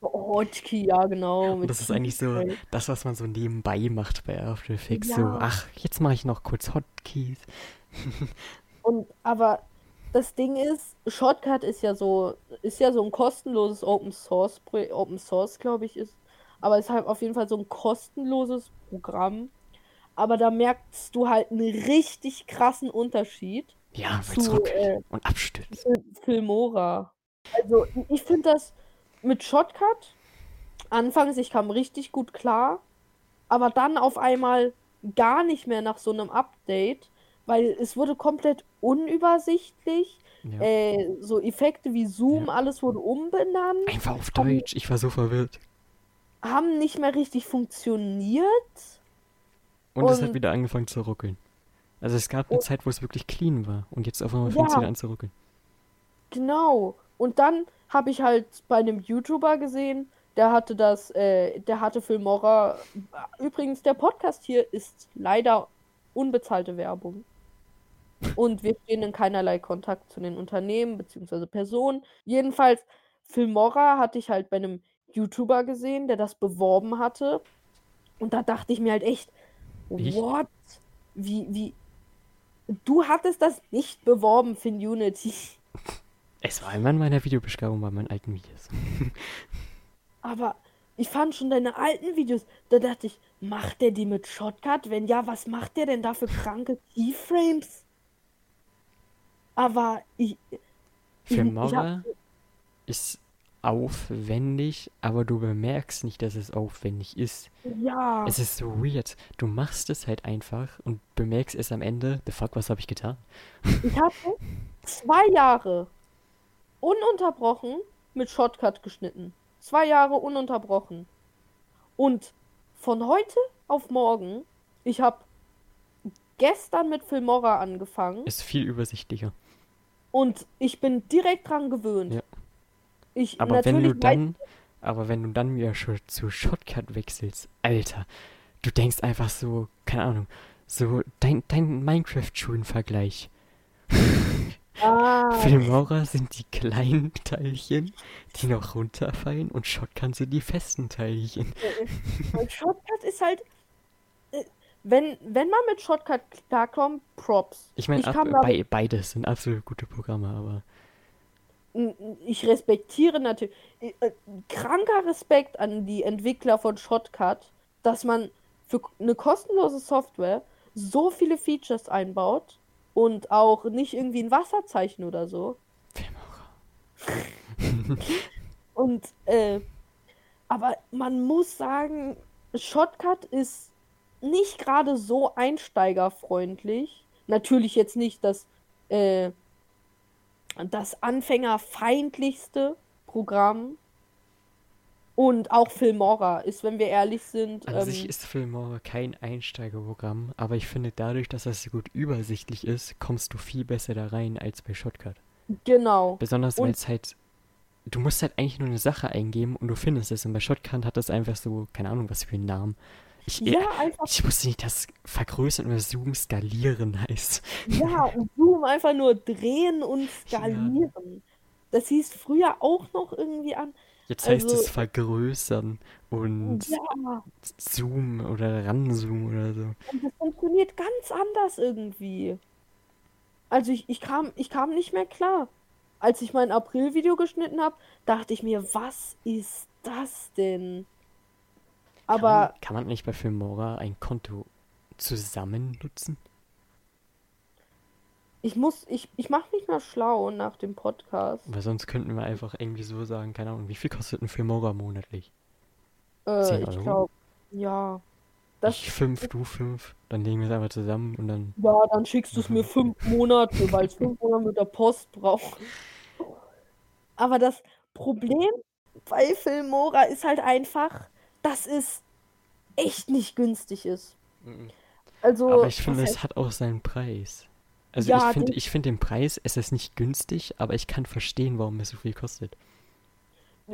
Hotkey, ja genau. Und das ist eigentlich so das, was man so nebenbei macht bei After Effects. So, Ja. ach, jetzt mache ich noch kurz Hotkeys. Und aber das Ding ist, Shotcut ist ja so, ist ja so ein kostenloses Open Source, Open Source, glaube ich, ist, aber ist halt auf jeden Fall so ein kostenloses Programm. Aber da merkst du halt einen richtig krassen Unterschied Ja, zu äh, und abstürzt. Fil- Filmora. Also ich finde das mit Shotcut, anfangs, ich kam richtig gut klar, aber dann auf einmal gar nicht mehr nach so einem Update, weil es wurde komplett unübersichtlich. Ja. Äh, so Effekte wie Zoom, Ja. alles wurde umbenannt, Einfach auf haben- Deutsch, ich war so verwirrt. haben nicht mehr richtig funktioniert. Und es hat Und- wieder angefangen zu ruckeln. Also es gab eine Und- Zeit, wo es wirklich clean war. Und jetzt auf einmal Ja. fängt es wieder an zu ruckeln. Genau. Und dann habe ich halt bei einem YouTuber gesehen, der hatte das, äh, der hatte Filmora. Übrigens, der Podcast hier ist leider unbezahlte Werbung. Und wir stehen in keinerlei Kontakt zu den Unternehmen bzw. Personen. Jedenfalls, Filmora hatte ich halt bei einem YouTuber gesehen, der das beworben hatte. Und da dachte ich mir halt echt, Ich? what? Wie, wie? Du hattest das nicht beworben, Finunity. Es war immer in meiner Videobeschreibung bei meinen alten Videos. Aber ich fand schon deine alten Videos, da dachte ich, macht der die mit Shotcut? Wenn ja, was macht der denn da für kranke Keyframes? Aber ich, Filmora hab, ist aufwendig, aber du bemerkst nicht, dass es aufwendig ist. ja, Es ist so weird. Du machst es halt einfach und bemerkst es am Ende, the fuck, was habe ich getan? ich hatte zwei Jahre ununterbrochen mit Shotcut geschnitten. Zwei Jahre ununterbrochen. Und von heute auf morgen, ich habe gestern mit Filmora angefangen. Ist viel übersichtlicher. Und ich bin direkt dran gewöhnt. Ja. Ich Aber wenn du dann, aber wenn du dann wieder schon zu Shotcut wechselst, Alter, du denkst einfach so, keine Ahnung, so dein, dein Minecraft-Schulen-Vergleich. Ah, Filmora sind die kleinen Teilchen, die noch runterfallen und Shotgun sind die festen Teilchen. und Shotcut ist halt. Wenn, wenn man mit Shotcut klarkommt, Props. Ich meine, bei, beides sind absolut gute Programme, aber Ich respektiere natürlich. äh, Kranker Respekt an die Entwickler von Shotcut, dass man für eine kostenlose Software so viele Features einbaut und auch nicht irgendwie ein Wasserzeichen oder so. Und, äh, aber man muss sagen, Shotcut ist nicht gerade so einsteigerfreundlich. Natürlich jetzt nicht das, äh, das anfängerfeindlichste Programm. Und auch Filmora ist, wenn wir ehrlich sind, An sich ähm, ist Filmora kein Einsteigerprogramm, aber ich finde dadurch, dass das so gut übersichtlich ist, kommst du viel besser da rein als bei Shotcut. genau. Besonders weil es halt, du musst halt eigentlich nur eine Sache eingeben und du findest es. Und bei Shotcut hat das einfach so, keine Ahnung, was für einen Namen. Ich, Ja, einfach, ich wusste nicht, dass vergrößern oder Zoom skalieren heißt. ja, und Zoom einfach nur drehen und skalieren. Das hieß früher auch noch irgendwie an. Jetzt heißt Also- es vergrößern und Ja, Zoom oder Ranzoom oder so. Und das funktioniert ganz anders irgendwie. Also ich, ich kam, ich kam nicht mehr klar. Als ich mein April-Video geschnitten habe, dachte ich mir, was ist das denn? Kann man, Aber kann man nicht bei Filmora ein Konto zusammen nutzen? Ich muss, ich, ich mache mich mal schlau nach dem Podcast. Weil sonst könnten wir einfach irgendwie so sagen, keine Ahnung, wie viel kostet ein Filmora monatlich? Äh, 10 ich glaube, ja. Das, Ich fünf, du fünf, dann legen wir es einfach zusammen und dann. ja, dann schickst du es mir fünf Monate, weil es fünf Monate mit der Post braucht. Aber das Problem bei Filmora ist halt einfach, dass es echt nicht günstig ist. Also, Aber ich finde, es hat auch seinen Preis. Also Ja, ich finde, den- ich finde den Preis, es ist nicht günstig, aber ich kann verstehen, warum es so viel kostet.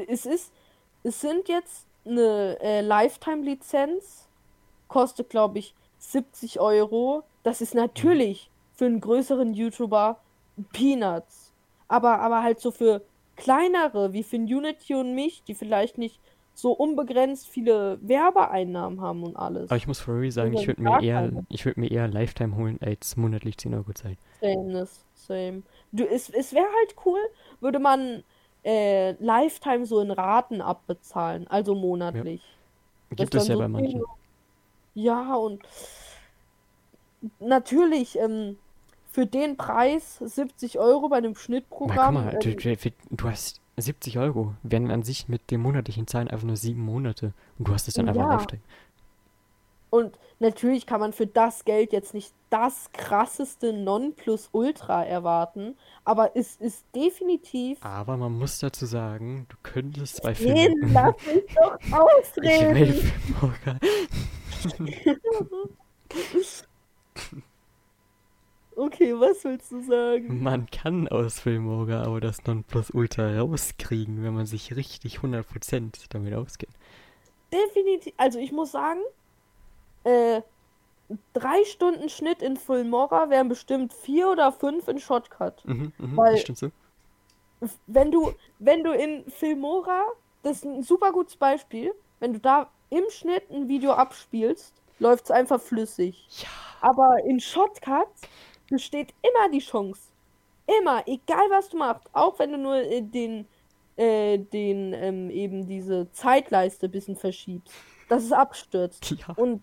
Es ist, es sind jetzt eine äh, Lifetime-Lizenz, kostet glaube ich 70 Euro. Das ist natürlich für einen größeren YouTuber Peanuts. Aber, aber halt so für kleinere, wie für Unity und mich, die vielleicht nicht so unbegrenzt viele Werbeeinnahmen haben und alles. Aber ich muss for real sagen, Oder ich würde mir eher, ich würde mir eher Lifetime holen als monatlich 10 Euro zahlen. Same, same. Du, es, es wäre halt cool, würde man äh, Lifetime so in Raten abbezahlen, also monatlich. Gibt Das es ja dann bei so manchen. Ja, und natürlich, ähm, für den Preis 70 Euro bei einem Na, guck Schnittprogramm. mal, du, ähm, du, du hast 70 Euro, wären an sich mit den monatlichen Zahlen einfach nur sieben Monate. Und du hast es dann einfach Ja. Lifetime. und natürlich kann man für das Geld jetzt nicht das krasseste Nonplusultra erwarten, aber es ist definitiv. Aber man muss dazu sagen, du könntest bei Den Filmen. lass mich doch Ich will ausreden. Okay, was willst du sagen? Man kann aus Filmora aber das Nonplusultra rauskriegen, wenn man sich richtig 100% damit auskennt. Definitiv. Also ich muss sagen, äh, drei Stunden Schnitt in Filmora wären bestimmt vier oder fünf in Shotcut. Mhm, mhm, Weil- so. Wenn du, wenn du in Filmora, das ist ein super gutes Beispiel, wenn du da im Schnitt ein Video abspielst, läuft es einfach flüssig. Ja. Aber in Shotcut besteht immer die Chance. Immer, egal was du machst, auch wenn du nur äh, den, äh, den, ähm, eben diese Zeitleiste ein bisschen verschiebst, dass es abstürzt. Ja. Und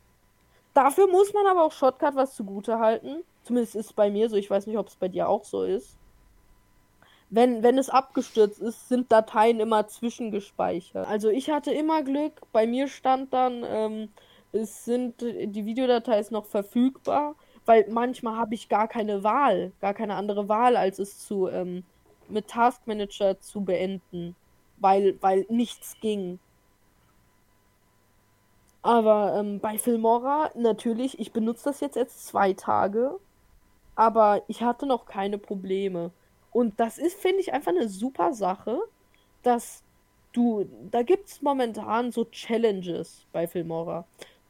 dafür muss man aber auch Shotcut was zugute halten. Zumindest ist es bei mir so, ich weiß nicht, ob es bei dir auch so ist. Wenn, wenn es abgestürzt ist, sind Dateien immer zwischengespeichert. Also ich hatte immer Glück, bei mir stand dann, ähm, es sind die Videodatei ist noch verfügbar, weil manchmal habe ich gar keine Wahl, gar keine andere Wahl, als es zu ähm, mit Task Manager zu beenden, weil, weil nichts ging. Aber ähm, bei Filmora, natürlich, ich benutze das jetzt erst zwei Tage, aber ich hatte noch keine Probleme. Und das ist, finde ich, einfach eine super Sache, dass du, da gibt es momentan so Challenges bei Filmora.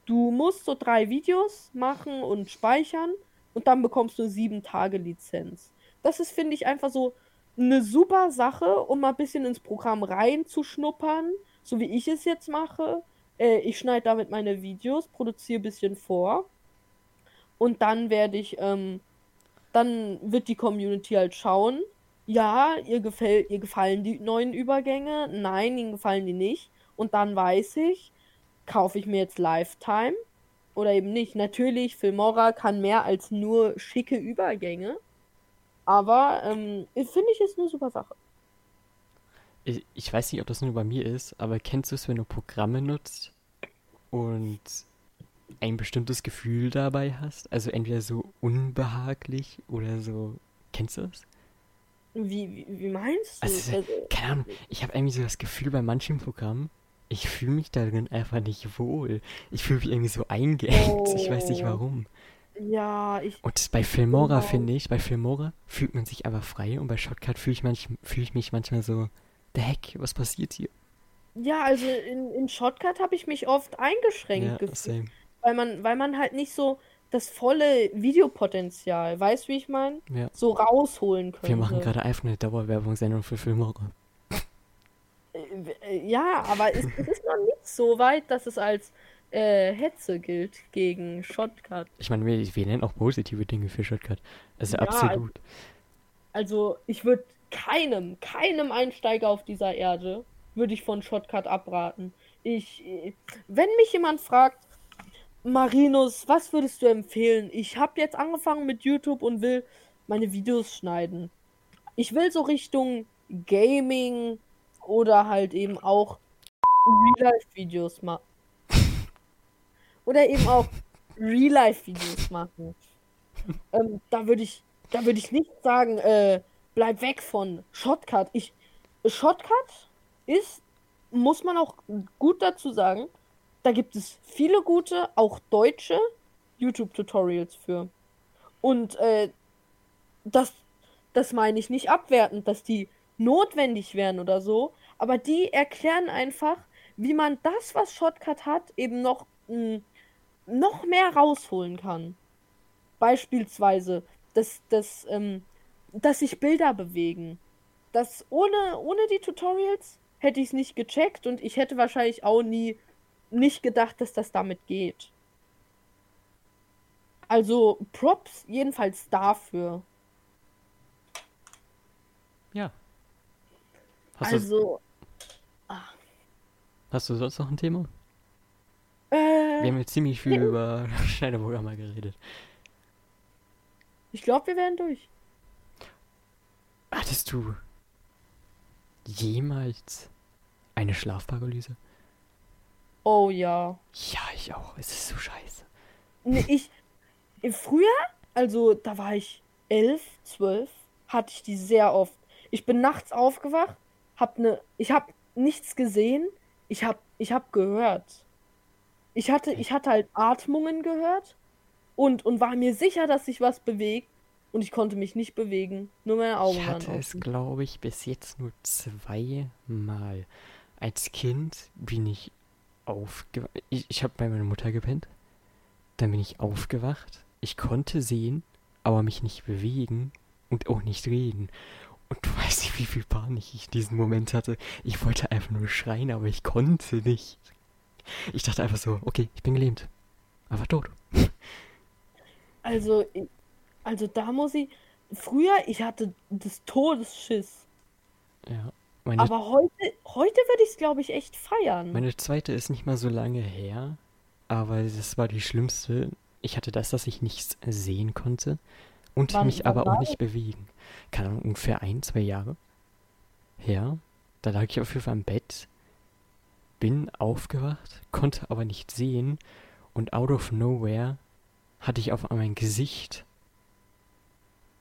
Du musst so drei Videos machen und speichern und dann bekommst du sieben Tage Lizenz. Das ist, finde ich, einfach so eine super Sache, um mal ein bisschen ins Programm reinzuschnuppern, so wie ich es jetzt mache. Äh, ich schneide damit meine Videos, produziere ein bisschen vor und dann werde ich, ähm, dann wird die Community halt schauen, ja, ihr gefällt, ihr gefallen die neuen Übergänge, nein, ihnen gefallen die nicht. Und dann weiß ich, kaufe ich mir jetzt Lifetime oder eben nicht. Natürlich, Filmora kann mehr als nur schicke Übergänge. Aber ähm, finde ich, ist eine super Sache. Ich, ich weiß nicht, ob das nur bei mir ist, aber kennst du es, wenn du Programme nutzt und ein bestimmtes Gefühl dabei hast? Also entweder so unbehaglich oder so. Kennst du das? Wie, wie, wie meinst du? Also, Also, Keine Ahnung, ich habe irgendwie so das Gefühl bei manchen Programmen, ich fühle mich darin einfach nicht wohl. Ich fühle mich irgendwie so eingeengt. Ich weiß nicht Oh. warum. ja, ich. Und bei Filmora Genau. finde ich, bei Filmora fühlt man sich einfach frei und bei Shotcut fühle ich, manch, fühl ich mich manchmal so, der Heck, was passiert hier? Ja, also in, in Shotcut habe ich mich oft eingeschränkt Ja, gefühlt. same. Weil man, weil man halt nicht so das volle Videopotenzial, weißt du, wie ich meine? Ja. So rausholen könnte. Wir machen gerade einfach eine Dauerwerbungssendung für Filmora. Ja, aber es, es ist noch nicht so weit, dass es als äh, Hetze gilt gegen Shotcut. Ich meine, wir, wir nennen auch positive Dinge für Shotcut. Also Ja, absolut. Also ich würde keinem, keinem Einsteiger auf dieser Erde, würde ich von Shotcut abraten. Ich, wenn mich jemand fragt, Marinus, was würdest du empfehlen? Ich habe jetzt angefangen mit YouTube und will meine Videos schneiden. Ich will so Richtung Gaming oder halt eben auch Real-Life-Videos machen. Oder eben auch Real-Life-Videos machen. Ähm, da würde ich, da würde ich nicht sagen, äh, bleib weg von Shotcut. Ich, Shotcut ist, muss man auch gut dazu sagen, da gibt es viele gute, auch deutsche YouTube-Tutorials für. Und äh, das, das meine ich nicht abwertend, dass die notwendig wären oder so, aber die erklären einfach, wie man das, was Shotcut hat, eben noch, mh, noch mehr rausholen kann. Beispielsweise, dass, dass, ähm, dass sich Bilder bewegen. Das ohne, ohne die Tutorials hätte ich es nicht gecheckt und ich hätte wahrscheinlich auch nie nicht gedacht, dass das damit geht. Also Props jedenfalls dafür. Ja. Hast also. Du, hast du sonst noch ein Thema? Äh, wir haben jetzt ziemlich viel ja. über Schneiderprogramme geredet. Ich glaube, wir werden durch. Hattest du jemals eine Schlafparalyse? Oh ja. Ja, ich auch. Es ist so scheiße. Nee, ich. Früher, also da war ich elf, zwölf, hatte ich die sehr oft. Ich bin nachts aufgewacht, hab ne. Ich hab nichts gesehen, ich hab, ich hab gehört. Ich hatte, ich hatte halt Atmungen gehört und, und war mir sicher, dass sich was bewegt. Und ich konnte mich nicht bewegen. Nur meine Augen ich hatte es, glaube ich, bis jetzt nur zweimal. Als Kind bin ich aufgewacht. Ich, ich habe bei meiner Mutter gepennt. Dann bin ich aufgewacht. Ich konnte sehen, aber mich nicht bewegen und auch nicht reden. Und du weißt nicht, wie viel Panik ich diesen Moment hatte. Ich wollte einfach nur schreien, aber ich konnte nicht. Ich dachte einfach so, okay, ich bin gelähmt. Aber tot. Also, also da muss ich. Früher, ich hatte des Todesschiss. Ja. aber heute, heute würde ich es, glaube ich, echt feiern. Meine zweite ist nicht mal so lange her, aber das war die schlimmste. Ich hatte das, dass ich nichts sehen konnte und wann, mich aber auch nicht bewegen. Keine Ahnung, ungefähr ein, zwei Jahre her. Da lag ich auf jeden Fall im Bett, bin aufgewacht, konnte aber nicht sehen und out of nowhere hatte ich auf einmal ein Gesicht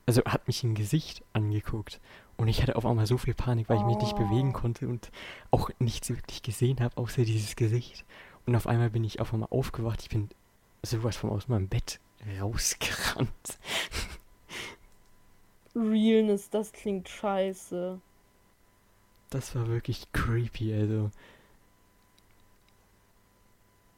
also hat mich ein Gesicht angeguckt. Und ich hatte auf einmal so viel Panik, weil ich mich nicht bewegen oh. konnte und auch nichts wirklich gesehen habe, außer dieses Gesicht. Und auf einmal bin ich auf einmal aufgewacht. Ich bin sowas von aus meinem Bett rausgerannt. Realness, das klingt scheiße. Das war wirklich creepy, also.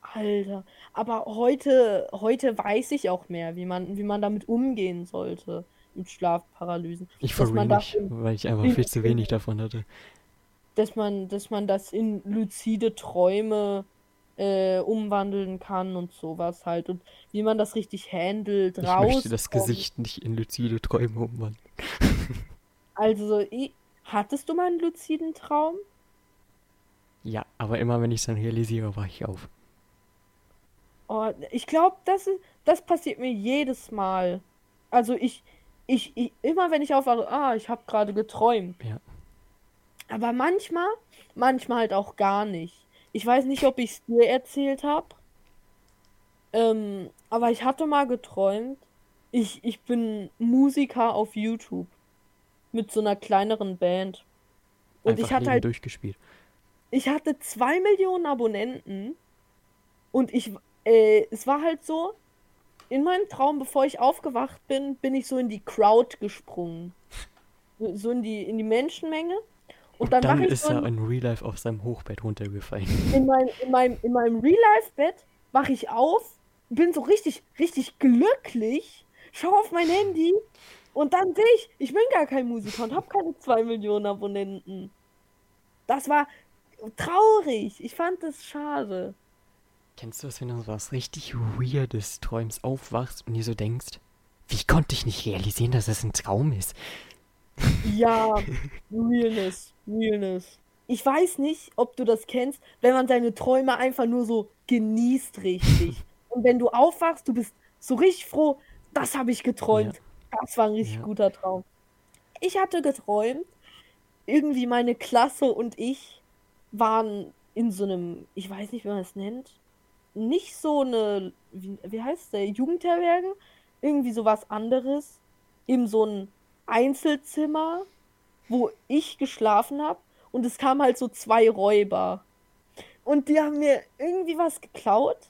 Alter, aber heute, heute weiß ich auch mehr, wie man, wie man damit umgehen sollte mit Schlafparalysen. Ich man nicht, weil ich einfach viel zu wenig davon hatte. Dass man, dass man das in luzide Träume äh, umwandeln kann und sowas halt. Und wie man das richtig handelt, ich raus. Ich möchte das Gesicht nicht in luzide Träume umwandeln. also, ich, hattest du mal einen luziden Traum? Ja, aber immer wenn ich es dann realisiere, wache ich auf. Oh, ich glaube, das, das passiert mir jedes Mal. Also ich, ich, ich immer wenn ich aufwache, ah, ich habe gerade geträumt. Ja. Aber manchmal, manchmal halt auch gar nicht. Ich weiß nicht, ob ich es dir erzählt habe. Ähm, aber ich hatte mal geträumt, ich, ich bin Musiker auf YouTube. Mit so einer kleineren Band. Und Einfach ich hatte halt. durchgespielt. Ich hatte zwei Millionen Abonnenten. Und ich, äh, es war halt so, in meinem Traum, bevor ich aufgewacht bin, bin ich so in die Crowd gesprungen. So in die, in die Menschenmenge. Und, und dann, dann ist er in Real Life auf seinem Hochbett runtergefallen. In, mein, in meinem, in meinem Real Life Bett wache ich auf, bin so richtig, richtig glücklich, schau auf mein Handy und dann sehe ich, ich bin gar kein Musiker und habe keine zwei Millionen Abonnenten. Das war traurig. Ich fand das schade. Kennst du das, wenn du so was richtig Weirdes träumst, aufwachst und dir so denkst, wie konnte ich nicht realisieren, dass es ein Traum ist? Ja, Realness, Realness. Ich weiß nicht, ob du das kennst, wenn man seine Träume einfach nur so genießt richtig. Und wenn du aufwachst, du bist so richtig froh, das habe ich geträumt. Ja. Das war ein richtig Ja. guter Traum. Ich hatte geträumt, irgendwie meine Klasse und ich waren in so einem, ich weiß nicht, wie man es nennt, nicht so eine, wie, wie heißt der, Jugendherberge? Irgendwie sowas anderes. Eben so ein Einzelzimmer, wo ich geschlafen habe und es kamen halt so zwei Räuber. Und die haben mir irgendwie was geklaut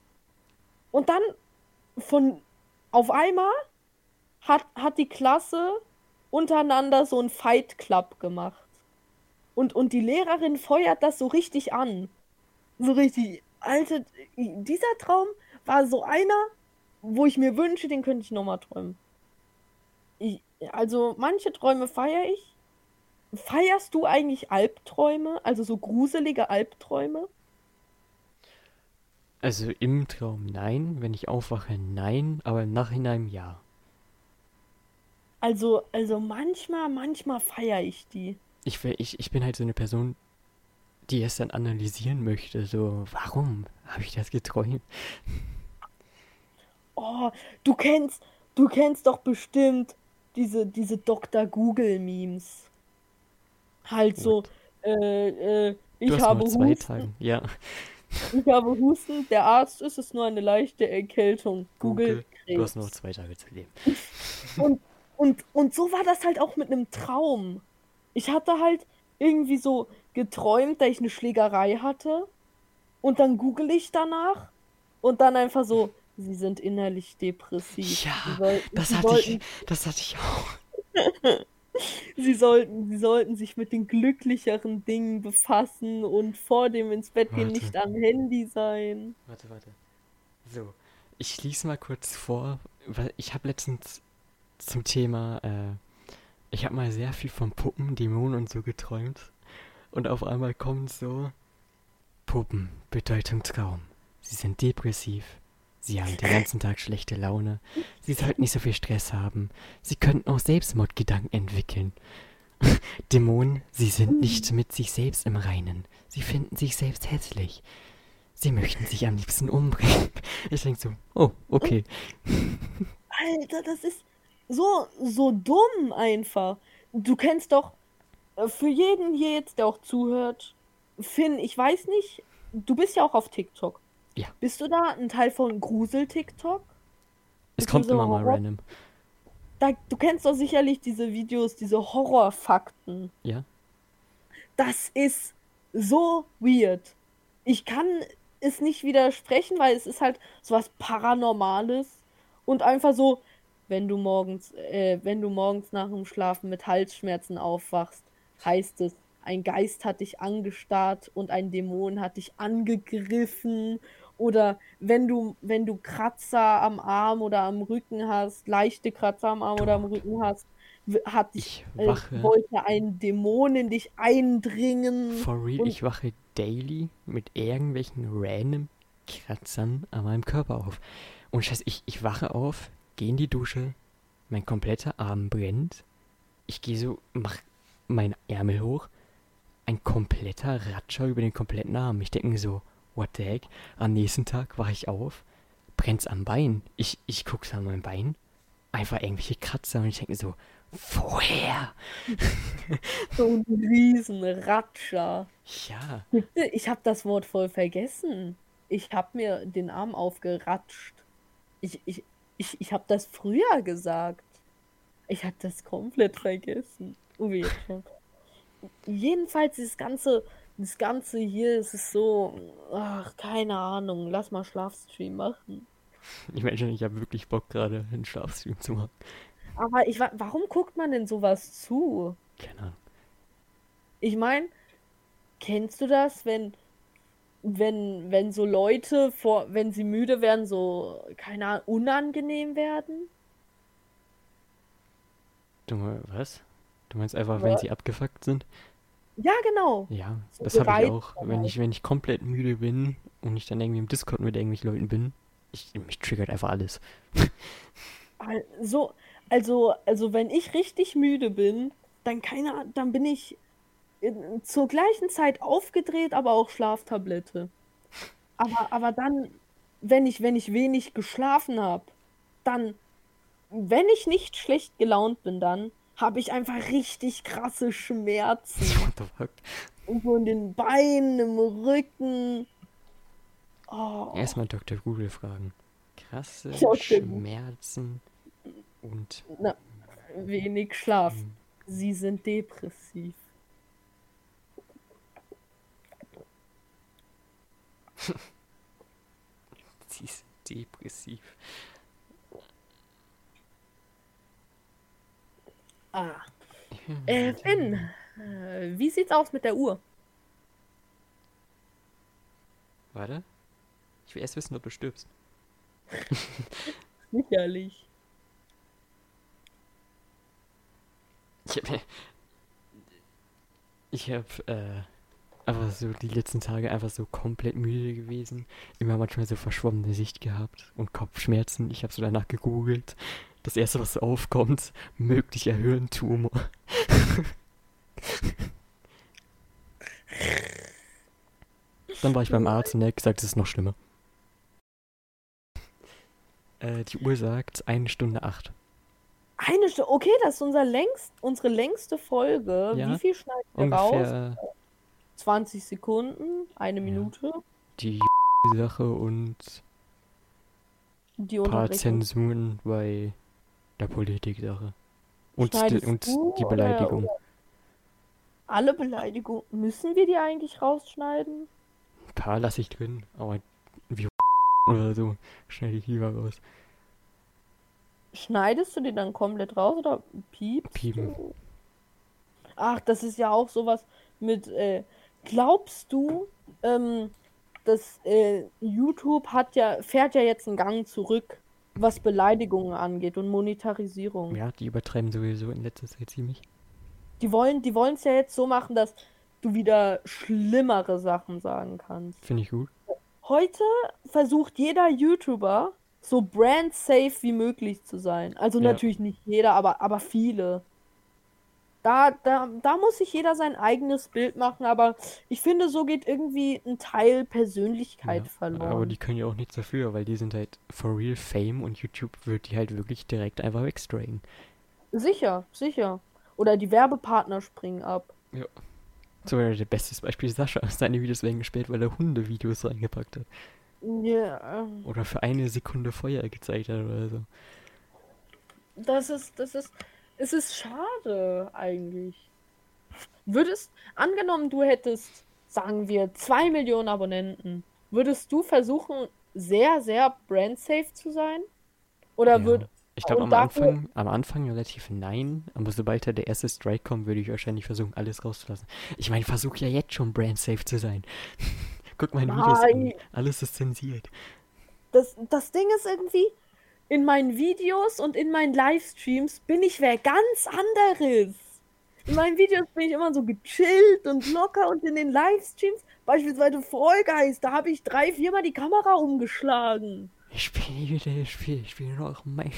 und dann von auf einmal hat, hat die Klasse untereinander so ein Fight Club gemacht. Und, und die Lehrerin feuert das so richtig an. So richtig. Alter, dieser Traum war so einer, wo ich mir wünsche, den könnte ich nochmal träumen. Ich, also manche Träume feiere ich. Feierst du eigentlich Albträume? Also so gruselige Albträume? Also im Traum nein, wenn ich aufwache nein, aber im Nachhinein ja. Also, also manchmal, manchmal feiere ich die. Ich, will- ich, ich bin halt so eine Person, die es dann analysieren möchte. So, warum habe ich das geträumt? Oh, du kennst, du kennst doch bestimmt diese, diese Dr. Google-Memes. Halt so, äh, äh, ich habe zwei Husten, Tage. Ja, ich habe Husten, der Arzt ist es nur eine leichte Erkältung. Google Google, du hast noch zwei Tage zu leben. Und, und, und so war das halt auch mit einem Traum. Ich hatte halt irgendwie so geträumt, dass ich eine Schlägerei hatte. Und dann google ich danach und dann einfach so, sie sind innerlich depressiv. Ja, sollten, das hatte sollten, ich, das hatte ich auch. sie sollten, sie sollten sich mit den glücklicheren Dingen befassen und vor dem ins Bett gehen nicht am Handy sein. Warte, warte. So, ich lese mal kurz vor, weil ich habe letztens zum Thema, äh, ich habe mal sehr viel von Puppen, Dämonen und so geträumt. Und auf einmal kommt so, Puppen, Bedeutung Traum. Sie sind depressiv. Sie haben den ganzen Tag schlechte Laune. Sie sollten nicht so viel Stress haben. Sie könnten auch Selbstmordgedanken entwickeln. Dämonen, sie sind nicht mit sich selbst im Reinen. Sie finden sich selbst hässlich. Sie möchten sich am liebsten umbringen. Ich denke so, oh, okay. Alter, das ist so, so dumm einfach. Du kennst doch äh, für jeden hier jetzt, der auch zuhört, Finn, ich weiß nicht, du bist ja auch auf TikTok. Ja. Bist du da ein Teil von Grusel-TikTok? Es kommt immer mal random. Da, du kennst doch sicherlich diese Videos, diese Horrorfakten. Ja? Das ist so weird. Ich kann es nicht widersprechen, weil es ist halt sowas Paranormales und einfach so, wenn du morgens, äh, wenn du morgens nach dem Schlafen mit Halsschmerzen aufwachst, heißt es, ein Geist hat dich angestarrt und ein Dämon hat dich angegriffen. Oder wenn du, wenn du Kratzer am Arm oder am Rücken hast, leichte Kratzer am Arm oder am Rücken hast, hat dich, Ich äh, wache, wollte ein Dämon in dich eindringen. for real, ich wache daily mit irgendwelchen random Kratzern an meinem Körper auf. Und scheiße, ich, ich wache auf, gehe in die Dusche, mein kompletter Arm brennt. Ich gehe so, mach meinen Ärmel hoch, ein kompletter Ratscher über den kompletten Arm. Ich denke so, what the heck? Am nächsten Tag wache ich auf, brennt's am Bein. Ich, ich guck's an meinem Bein, einfach irgendwelche Kratzer und ich denke so, woher? So ein riesen Ratscher. Ja, Ich habe das Wort voll vergessen. Ich habe mir den Arm aufgeratscht. Ich, ich, ich, ich habe das früher gesagt. Ich habe das komplett vergessen. Oh, jetzt schon. Jedenfalls, das ganze, das ganze hier, es ist so, ach, keine Ahnung, lass mal Schlafstream machen. ich meine schon, ich habe wirklich Bock gerade einen Schlafstream zu machen. Aber ich, wa- warum guckt man denn sowas zu? Keine Ahnung. Ich meine, kennst du das, wenn, wenn, wenn so Leute vor, wenn sie müde werden, so, keine Ahnung, unangenehm werden? Du, was? Du meinst einfach, wenn Was? sie abgefuckt sind? Ja, genau. Ja, So das habe ich auch. Wenn ich, wenn ich komplett müde bin und ich dann irgendwie im Discord mit irgendwelchen Leuten bin, ich, mich triggert einfach alles. Also, also, also wenn ich richtig müde bin, dann keine dann bin ich in, zur gleichen Zeit aufgedreht, aber auch Schlaftablette. Aber, aber dann, wenn ich, wenn ich wenig geschlafen habe, dann wenn ich nicht schlecht gelaunt bin, dann habe ich einfach richtig krasse Schmerzen. What the fuck? Irgendwo in den Beinen, im Rücken. Oh. Erstmal Dr. Google fragen. Krasse Dr. Schmerzen und Na, wenig Schlaf. Hm. Sie sind depressiv. sie ist depressiv. Ah. Äh, Finn, äh, wie sieht's aus mit der Uhr? Warte. Ich will erst wissen, ob du stirbst. Sicherlich. Ich hab, ich hab äh, einfach so die letzten Tage einfach so komplett müde gewesen. Immer manchmal so verschwommene Sicht gehabt und Kopfschmerzen. Ich habe so danach gegoogelt. Das erste, was aufkommt, möglicher Hirntumor. Dann war ich beim Arzt und der hat gesagt, es ist noch schlimmer. Äh, die Uhr sagt eine Stunde acht. Eine Stunde. Okay, das ist unser längst, unsere längste Folge. Ja, Wie viel schneiden wir raus? Ungefähr 20 Sekunden, eine Minute. die Sache und Die ein paar. Zensuren bei der Politik-Sache. Und, die, und du die oder- Beleidigung. Alle Beleidigungen. Müssen wir die eigentlich rausschneiden? Ein paar lasse ich drin, aber wie oder so schneide ich lieber raus. Schneidest du die dann komplett raus oder piepst Piepen. du? Ach, das ist ja auch sowas mit, äh, glaubst du, ähm, dass äh, YouTube hat ja, fährt ja jetzt einen Gang zurück, was Beleidigungen angeht und Monetarisierung. Ja, die übertreiben sowieso in letzter Zeit ziemlich. Die wollen, die wollen es ja jetzt so machen, dass du wieder schlimmere Sachen sagen kannst. Finde ich gut. Heute versucht jeder YouTuber so brand safe wie möglich zu sein. Also Ja. natürlich nicht jeder, aber, aber viele. Da, da, da muss sich jeder sein eigenes Bild machen, aber ich finde, so geht irgendwie ein Teil Persönlichkeit Ja, verloren. aber die können ja auch nichts dafür, weil die sind halt for real Fame und YouTube wird die halt wirklich direkt einfach wegstrayen. Sicher, sicher. Oder die Werbepartner springen ab. So wäre der bestes Beispiel Sascha. Seine Videos werden gesperrt, weil er Hundevideos reingepackt hat. Ja, ähm, Oder für eine Sekunde Feuer gezeigt hat oder so. das ist, das ist, es ist schade eigentlich. Würdest, angenommen, du hättest, sagen wir, zwei Millionen Abonnenten, würdest du versuchen, sehr, sehr brand safe zu sein? Oder Ja. würd, Ich glaube am dafür- Anfang, am Anfang relativ nein, aber sobald da der erste Strike kommt, würde ich wahrscheinlich versuchen, alles rauszulassen. Ich meine, versuche ja jetzt schon brand safe zu sein. Guck meine Videos an. Alles ist zensiert. das, das Ding ist irgendwie, in meinen Videos und in meinen Livestreams bin ich wer ganz anderes. In meinen Videos bin ich immer so gechillt und locker und in den Livestreams, beispielsweise Guys, da habe ich drei, viermal die Kamera umgeschlagen. Ich spiele das Spiel, ich spiele noch mein.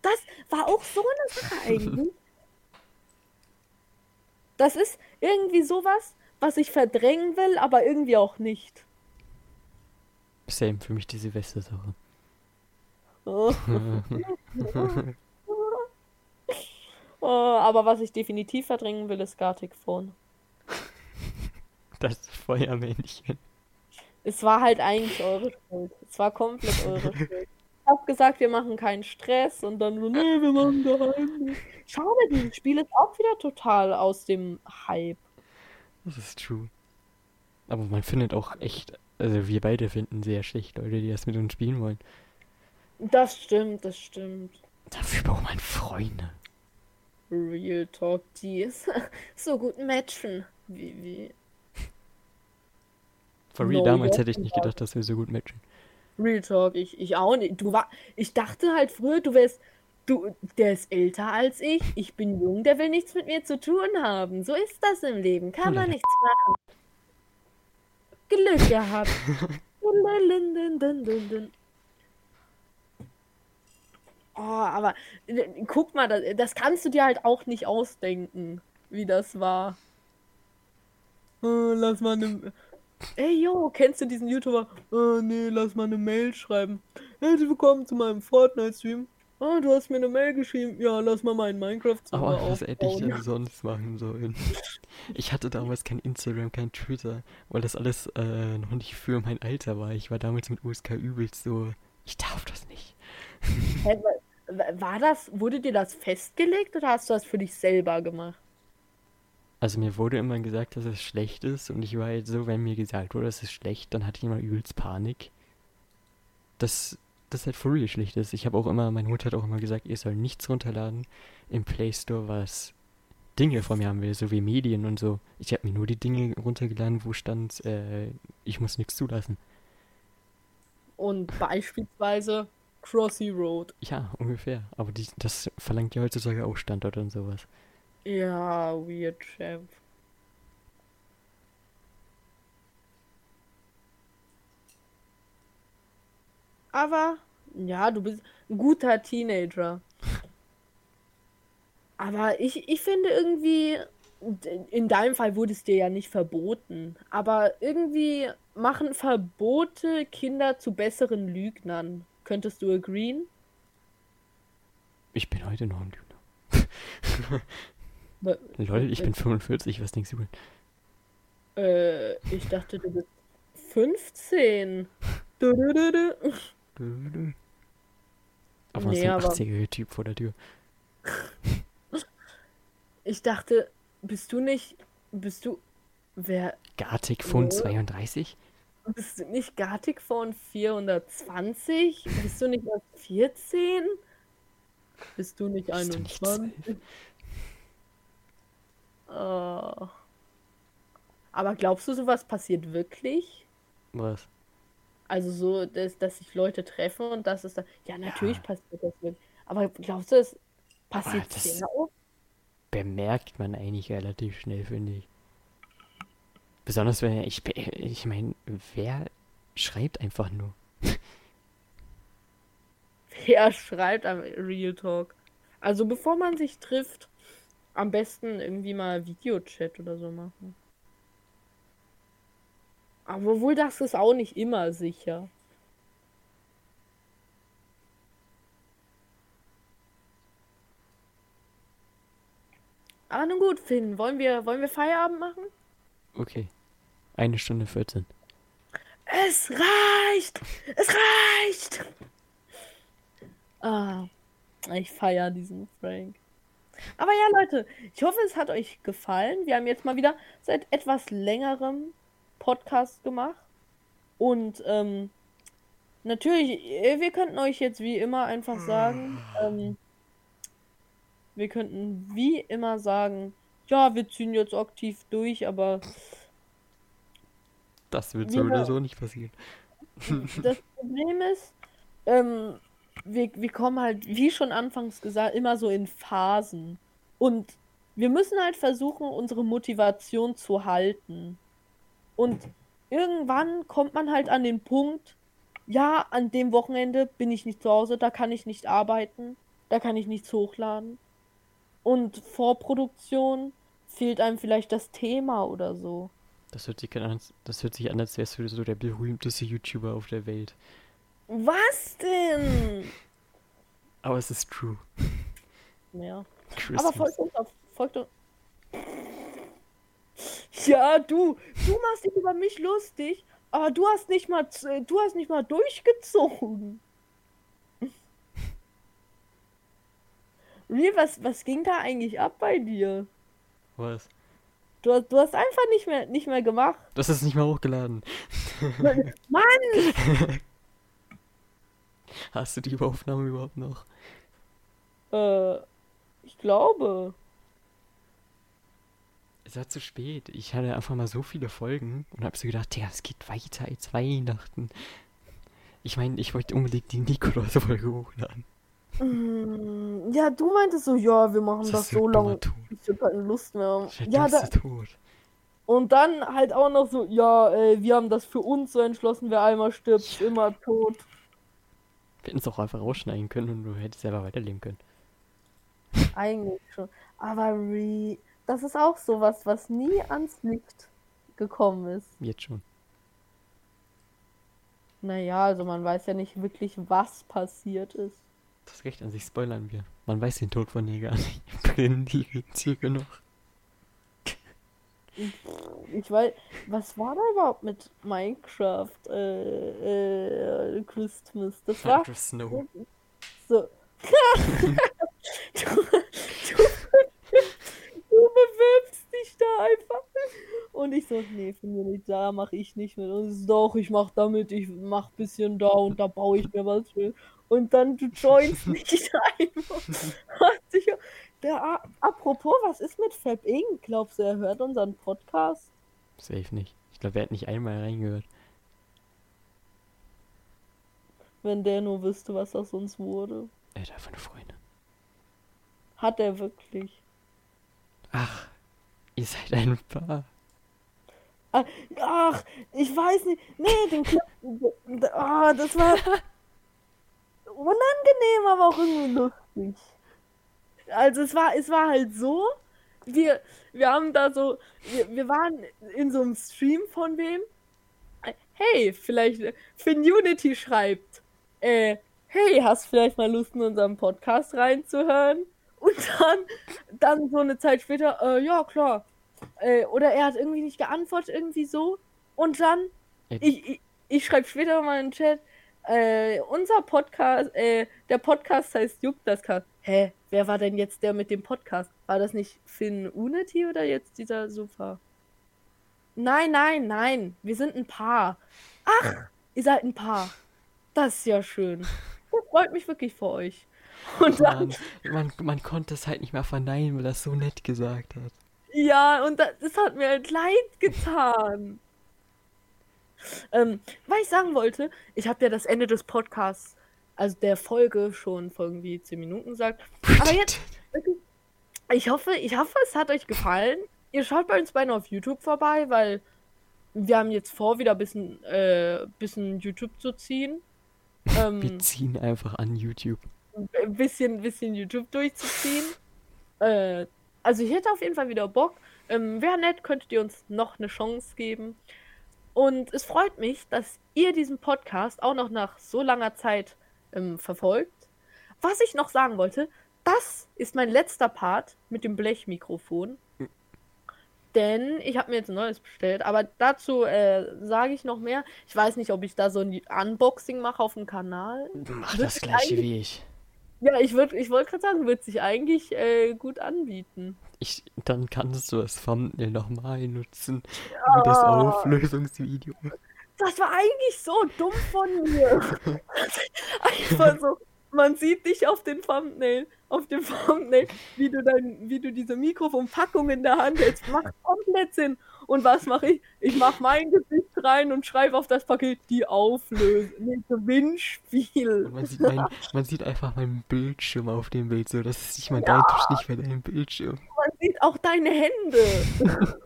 Das war auch so eine Sache eigentlich. Das ist irgendwie sowas, was ich verdrängen will, aber irgendwie auch nicht. Same für mich die Silvester-Sache. Oh. Oh, aber was ich definitiv verdrängen will, ist Gartic Phone. Das Feuermännchen. Es war halt eigentlich eure Schuld. Es war komplett eure Schuld. Ich hab gesagt, wir machen keinen Stress und dann so, nee, wir machen geheim. Schade, dieses Spiel ist auch wieder total aus dem Hype. Das ist true. Aber man findet auch echt, also wir beide finden sehr schlecht Leute, die das mit uns spielen wollen. Das stimmt, das stimmt. Dafür braucht man Freunde. Real Talk, die ist so gut matchen. Wie, wie. For real, No, damals hätte ich nicht gedacht, dass wir so gut matchen. Real Talk, ich, ich auch nicht. Du war, ich dachte halt früher, du wärst, du, der ist älter als ich, ich bin jung, der will nichts mit mir zu tun haben. So ist das im Leben, kann man nichts machen. Glück gehabt. Oh, aber äh, guck mal, das, das kannst du dir halt auch nicht ausdenken, wie das war. Äh, lass mal eine. Ey, yo, kennst du diesen YouTuber? Äh, nee, lass mal eine Mail schreiben. Herzlich willkommen zu meinem Fortnite-Stream. Oh, du hast mir eine Mail geschrieben. Ja, lass mal meinen Minecraft-Server Aber was hätte ich denn sonst machen sollen? Ich hatte damals kein Instagram, kein Twitter, weil das alles äh, noch nicht für mein Alter war. Ich war damals mit USK übelst so, ich darf das nicht. War das, wurde dir das festgelegt oder hast du das für dich selber gemacht? Also mir wurde immer gesagt, dass es schlecht ist und ich war halt so, wenn mir gesagt wurde, es ist schlecht, dann hatte ich immer übelst Panik. Dass das halt for real schlecht ist. Ich habe auch immer, meine Mutter hat auch immer gesagt, ihr sollt nichts runterladen im Play Store, was Dinge von mir haben will, so wie Medien und so. Ich habe mir nur die Dinge runtergeladen, wo stand, äh, ich muss nichts zulassen. Und beispielsweise Crossy Road. Ja, ungefähr. Aber die, das verlangt ja heutzutage auch Standort und sowas. Ja, weird Champ. Aber, ja, du bist ein guter Teenager. Aber ich, ich finde irgendwie, in deinem Fall wurde es dir ja nicht verboten, aber irgendwie machen Verbote Kinder zu besseren Lügnern. Könntest du agreeen? Ich bin heute noch ein Lügner. Lol, ich bin 45, was denkst du denn? Äh, ich dachte, du bist 15. Du, du, du, du. Aber Nee, nee, ein aber- 80er Typ vor der Tür. Ich dachte, bist du nicht, bist du, wer, Gartic von Nee. 32? Bist du nicht Gartic von 420? Bist du nicht erst 14? Bist du nicht Bist du nicht 21? Oh. Aber glaubst du, sowas passiert wirklich? Was? Also so, dass, dass sich Leute treffen und dass es da. Ja, natürlich Ja. passiert das wirklich. Aber glaubst du, es passiert das- sehr oft? Bemerkt man eigentlich relativ schnell, finde ich. Besonders wenn ich, ich meine, wer schreibt einfach nur? Wer schreibt am Real Talk? Also bevor man sich trifft, am besten irgendwie mal Videochat oder so machen. Aber wohl das ist auch nicht immer sicher. Aber nun gut, Finn, wollen wir, wollen wir Feierabend machen? Okay. Eine Stunde 14. Es reicht! Es reicht! Ah, ich feiere diesen Frank. Aber ja, Leute, ich hoffe, es hat euch gefallen. Wir haben jetzt mal wieder seit etwas längerem Podcast gemacht. Und ähm, natürlich, äh, wir könnten euch jetzt wie immer einfach sagen, ähm, wir könnten wie immer sagen, ja, wir ziehen jetzt aktiv durch, aber Das wird Wir- so oder so nicht passieren. das Problem ist, ähm, wir, wir kommen halt, wie schon anfangs gesagt, immer so in Phasen. Und wir müssen halt versuchen, unsere Motivation zu halten. Und irgendwann kommt man halt an den Punkt, ja, an dem Wochenende bin ich nicht zu Hause, da kann ich nicht arbeiten, da kann ich nichts hochladen. Und Vorproduktion fehlt einem vielleicht das Thema oder so. Das hört sich an, das hört sich an als wärst du so der berühmteste YouTuber auf der Welt. Was denn? Aber es ist true. Ja. Christmas. Aber folgt uns auf. Folgt uns. Ja, du, du machst dich über mich lustig, aber du hast nicht mal, du hast nicht mal durchgezogen. Real, was, was ging da eigentlich ab bei dir? Was? Du, hast- du hast einfach nicht mehr, nicht mehr gemacht. Das ist nicht mal hochgeladen. Mann! Hast du die Aufnahme überhaupt noch? Äh, ich glaube. Es war zu spät. Ich hatte einfach mal so viele Folgen und hab so gedacht, Digga, es geht weiter als Weihnachten. Ich meine, ich wollte unbedingt die Nikolaus-Folge hochladen. Mm, Ja, du meintest so, ja, wir machen das, ist so lange, bis wir keine Lust mehr. Der Ja, da, Tod. Und dann halt auch noch so, ja, äh, wir haben das für uns so entschlossen, wer einmal stirbt, ist immer tot. Wir hätten es auch einfach rausschneiden können und du hättest selber weiterleben können. Eigentlich schon. Aber Re das ist auch sowas, was nie ans Licht gekommen ist. Jetzt schon. Naja, also man weiß ja nicht wirklich, was passiert ist. Das recht, an sich spoilern wir. Man weiß den Tod von Neger nicht. Tiere noch. Ich weiß, was war da überhaupt mit Minecraft äh, äh, Christmas? Das war Snow. so. du, du, du bewirbst dich da einfach. Und ich so, nee, von mir nicht, da mache ich nicht mit. Und es doch, ich mach damit, ich mach bisschen da und da baue ich mir was für. Und dann du joinst nicht einfach. Der, apropos, was ist mit Fab Inc? Glaubst du, er hört unseren Podcast? Safe nicht. Ich glaube, er hat nicht einmal reingehört. Wenn der nur wüsste, was aus uns wurde. Er hat einfach eine Freundin. Hat er wirklich. Ach, ihr seid ein Paar. Ach, ich weiß nicht. Nee, den Clip. Ah, das war unangenehm, aber auch irgendwie lustig. Also es war, es war halt so, wir, wir haben da so, wir, wir waren in so einem Stream von wem? Hey, vielleicht Finunity schreibt, äh, hey, hast vielleicht mal Lust in unseren Podcast reinzuhören? Und dann, dann so eine Zeit später, äh, ja klar. Äh, oder er hat irgendwie nicht geantwortet, irgendwie so. Und dann, ich, ich, ich schreibe später mal in den Chat, äh, unser Podcast, äh, der Podcast heißt Juckt das Cast. Hä, wer war denn jetzt der mit dem Podcast? War das nicht Finn Unity oder jetzt dieser Super? Nein, nein, nein, wir sind ein Paar. Ach, ihr seid ein Paar. Das ist ja schön. Das freut mich wirklich für euch. Und dann, Man, man, man konnte es halt nicht mehr verneinen, weil er es so nett gesagt hat. Ja, und das, das hat mir halt leid getan. Ähm, was ich sagen wollte, ich habe ja das Ende des Podcasts, also der Folge schon vor irgendwie 10 Minuten gesagt. Aber jetzt, ich hoffe, ich hoffe, es hat euch gefallen. Ihr schaut bei uns beiden auf YouTube vorbei, weil wir haben jetzt vor, wieder ein bisschen, äh, bisschen YouTube zu ziehen. Ähm, Wir ziehen einfach an YouTube. ein bisschen, bisschen YouTube durchzuziehen. Äh, also ich hätte auf jeden Fall wieder Bock. Ähm, Wäre nett, könntet ihr uns noch eine Chance geben. Und es freut mich, dass ihr diesen Podcast auch noch nach so langer Zeit ähm, verfolgt. Was ich noch sagen wollte, das ist mein letzter Part mit dem Blechmikrofon. Denn ich habe mir jetzt ein neues bestellt, aber dazu äh, sage ich noch mehr. Ich weiß nicht, ob ich da so ein Unboxing mache auf dem Kanal. Mach das sich gleiche wie ich. Ja, ich würde ich wollt gerade sagen, wird sich eigentlich äh, gut anbieten. ich. Dann kannst du das Thumbnail nochmal nutzen. Für das. Auflösungsvideo. Das war eigentlich so dumm von mir. Einfach so, man sieht dich auf dem Thumbnail, auf dem Thumbnail, wie du dein, wie du diese Mikrofonpackung in der Hand hältst. Macht komplett Sinn. Und was mache ich? Ich mache mein Gesicht rein und schreibe auf das Paket die Auflösung. Nee, Gewinnspiel. Und man sieht, mein, man sieht einfach meinen Bildschirm auf dem Bild so. Das ist nicht mal dein Tisch, nicht mehr dein Bildschirm. Man sieht auch deine Hände.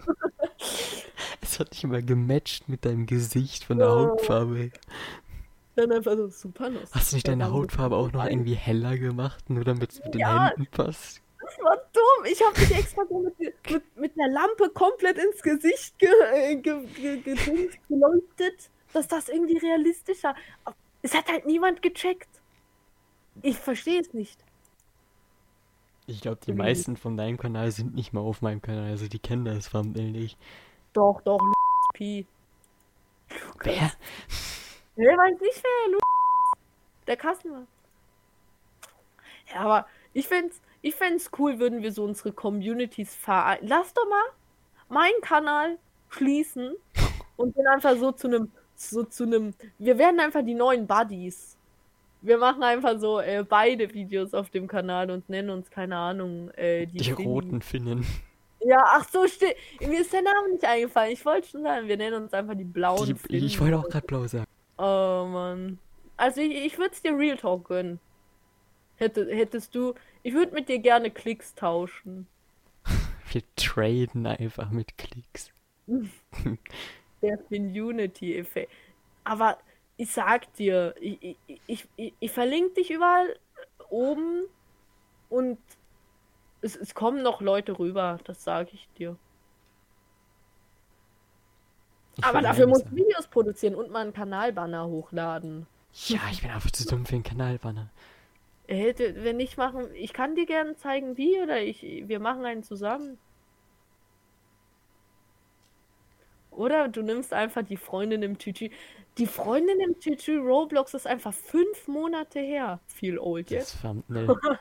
Es hat nicht mal gematcht mit deinem Gesicht von der Oh. Hautfarbe her. Dann einfach so super lustig. Hast du nicht deine Ja, Hautfarbe auch noch irgendwie heller gemacht, nur damit es mit den Ja. Händen passt? Das war dumm. Ich habe mich extra so mit, mit, mit einer Lampe komplett ins Gesicht ge, äh, ge, ge, geleuchtet, dass das irgendwie realistischer. Es hat halt niemand gecheckt. Ich verstehe es nicht. Ich glaube, die meisten von deinem Kanal sind nicht mal auf meinem Kanal, also die kennen das Thumbnail nicht. Doch, doch, Pi. Wer? Wer weiß nicht, wer Lu Der war. Ja, aber ich fänd's, ich fänd's cool, würden wir so unsere Communities vereinen. Lass doch mal meinen Kanal schließen und den einfach so zu einem, so zu einem, wir werden einfach die neuen Buddies. Wir machen einfach so äh, beide Videos auf dem Kanal und nennen uns, keine Ahnung, äh, die, Die roten Finnen. Ja, ach so, steht. Mir ist der Name nicht eingefallen. Ich wollte schon sagen, wir nennen uns einfach die blauen Die, Finnen. ich wollte auch gerade blau sagen. Oh Mann. Also ich, ich würde es dir Real Talk gönnen. Hätte, hättest du. Ich würde mit dir gerne Klicks tauschen. Wir traden einfach mit Klicks. Der Unity-Effekt. Aber ich sag dir, ich, ich, ich, ich, verlinke dich überall oben und es, es kommen noch Leute rüber, das sage ich dir. Ich Aber dafür musst du. Videos produzieren und mal einen Kanalbanner hochladen. Ja, ich bin einfach zu dumm für den Kanalbanner. D- wenn ich machen, ich kann dir gerne zeigen, wie, oder ich, wir machen einen zusammen. Oder du nimmst einfach die Freundin im Tütü. Die Freundin im Tütü Roblox ist einfach fünf Monate her. Viel old Das jetzt. Thumbnail.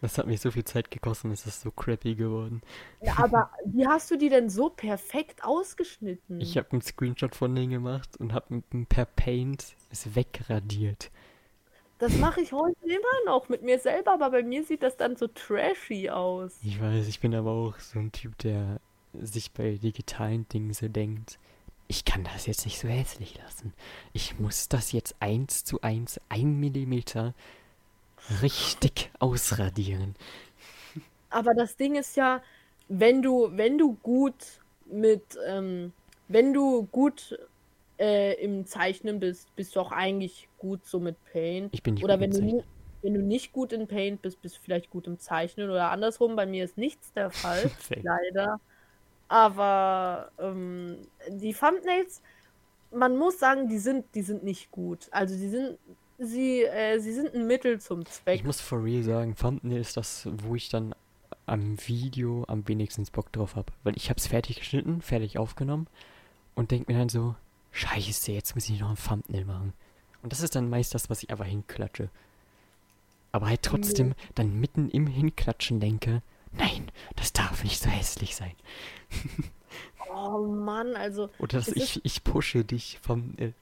Das hat mir so viel Zeit gekostet, es ist so crappy geworden. Ja, aber wie hast du die denn so perfekt ausgeschnitten? Ich habe einen Screenshot von denen gemacht und habe per Paint es wegradiert. Das mache ich heute immer noch mit mir selber, aber bei mir sieht das dann so trashy aus. Ich weiß, ich bin aber auch so ein Typ, der sich bei digitalen Dingen so denkt, ich kann das jetzt nicht so hässlich lassen. Ich muss das jetzt eins zu eins, ein Millimeter richtig ausradieren. Aber das Ding ist ja, wenn du, wenn du gut mit, ähm, wenn du gut äh, im Zeichnen bist, bist du auch eigentlich gut so mit Paint. Ich bin nicht Oder gut wenn im du, wenn du nicht gut in Paint bist, bist du vielleicht gut im Zeichnen oder andersrum. Bei mir ist nichts der Fall, leider. Aber ähm, die Thumbnails, man muss sagen, die sind, die sind nicht gut. Also die sind, sie, äh, sie sind ein Mittel zum Zweck. Ich muss for real sagen, Thumbnail ist das, wo ich dann am Video am wenigsten Bock drauf habe. Weil ich habe es fertig geschnitten, fertig aufgenommen und denke mir dann so, scheiße, jetzt muss ich noch ein Thumbnail machen. Und das ist dann meist das, was ich einfach hinklatsche. Aber halt trotzdem dann mitten im Hinklatschen denke, nein, das darf nicht so hässlich sein. Oh Mann, also Oder dass ich, ich pushe dich Thumbnail.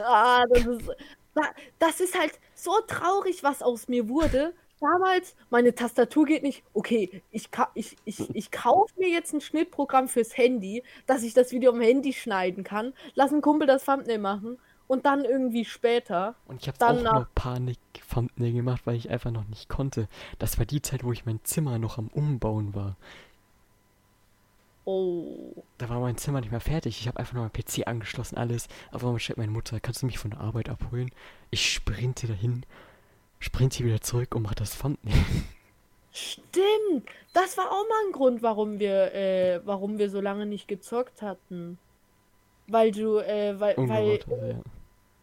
Ah, das ist, da- das ist halt so traurig, was aus mir wurde. Damals, meine Tastatur geht nicht. Okay, ich, ich, ich, ich kaufe mir jetzt ein Schnittprogramm fürs Handy, dass ich das Video am Handy schneiden kann. Lass einen Kumpel das Thumbnail machen und dann irgendwie später. Und ich habe Dann auch nach- noch Panik-Thumbnail gemacht, weil ich einfach noch nicht konnte. Das war die Zeit, wo ich mein Zimmer noch am Umbauen war. Oh. Da war mein Zimmer nicht mehr fertig. Ich habe einfach nur mein PC angeschlossen, alles. Auf einmal schreibt meine Mutter, kannst du mich von der Arbeit abholen? Ich sprinte dahin, sprinte wieder zurück und mache das Thumbnail. Stimmt. Das war auch mal ein Grund, warum wir, äh, warum wir so lange nicht gezockt hatten. Weil du, äh, weil, weil, ja.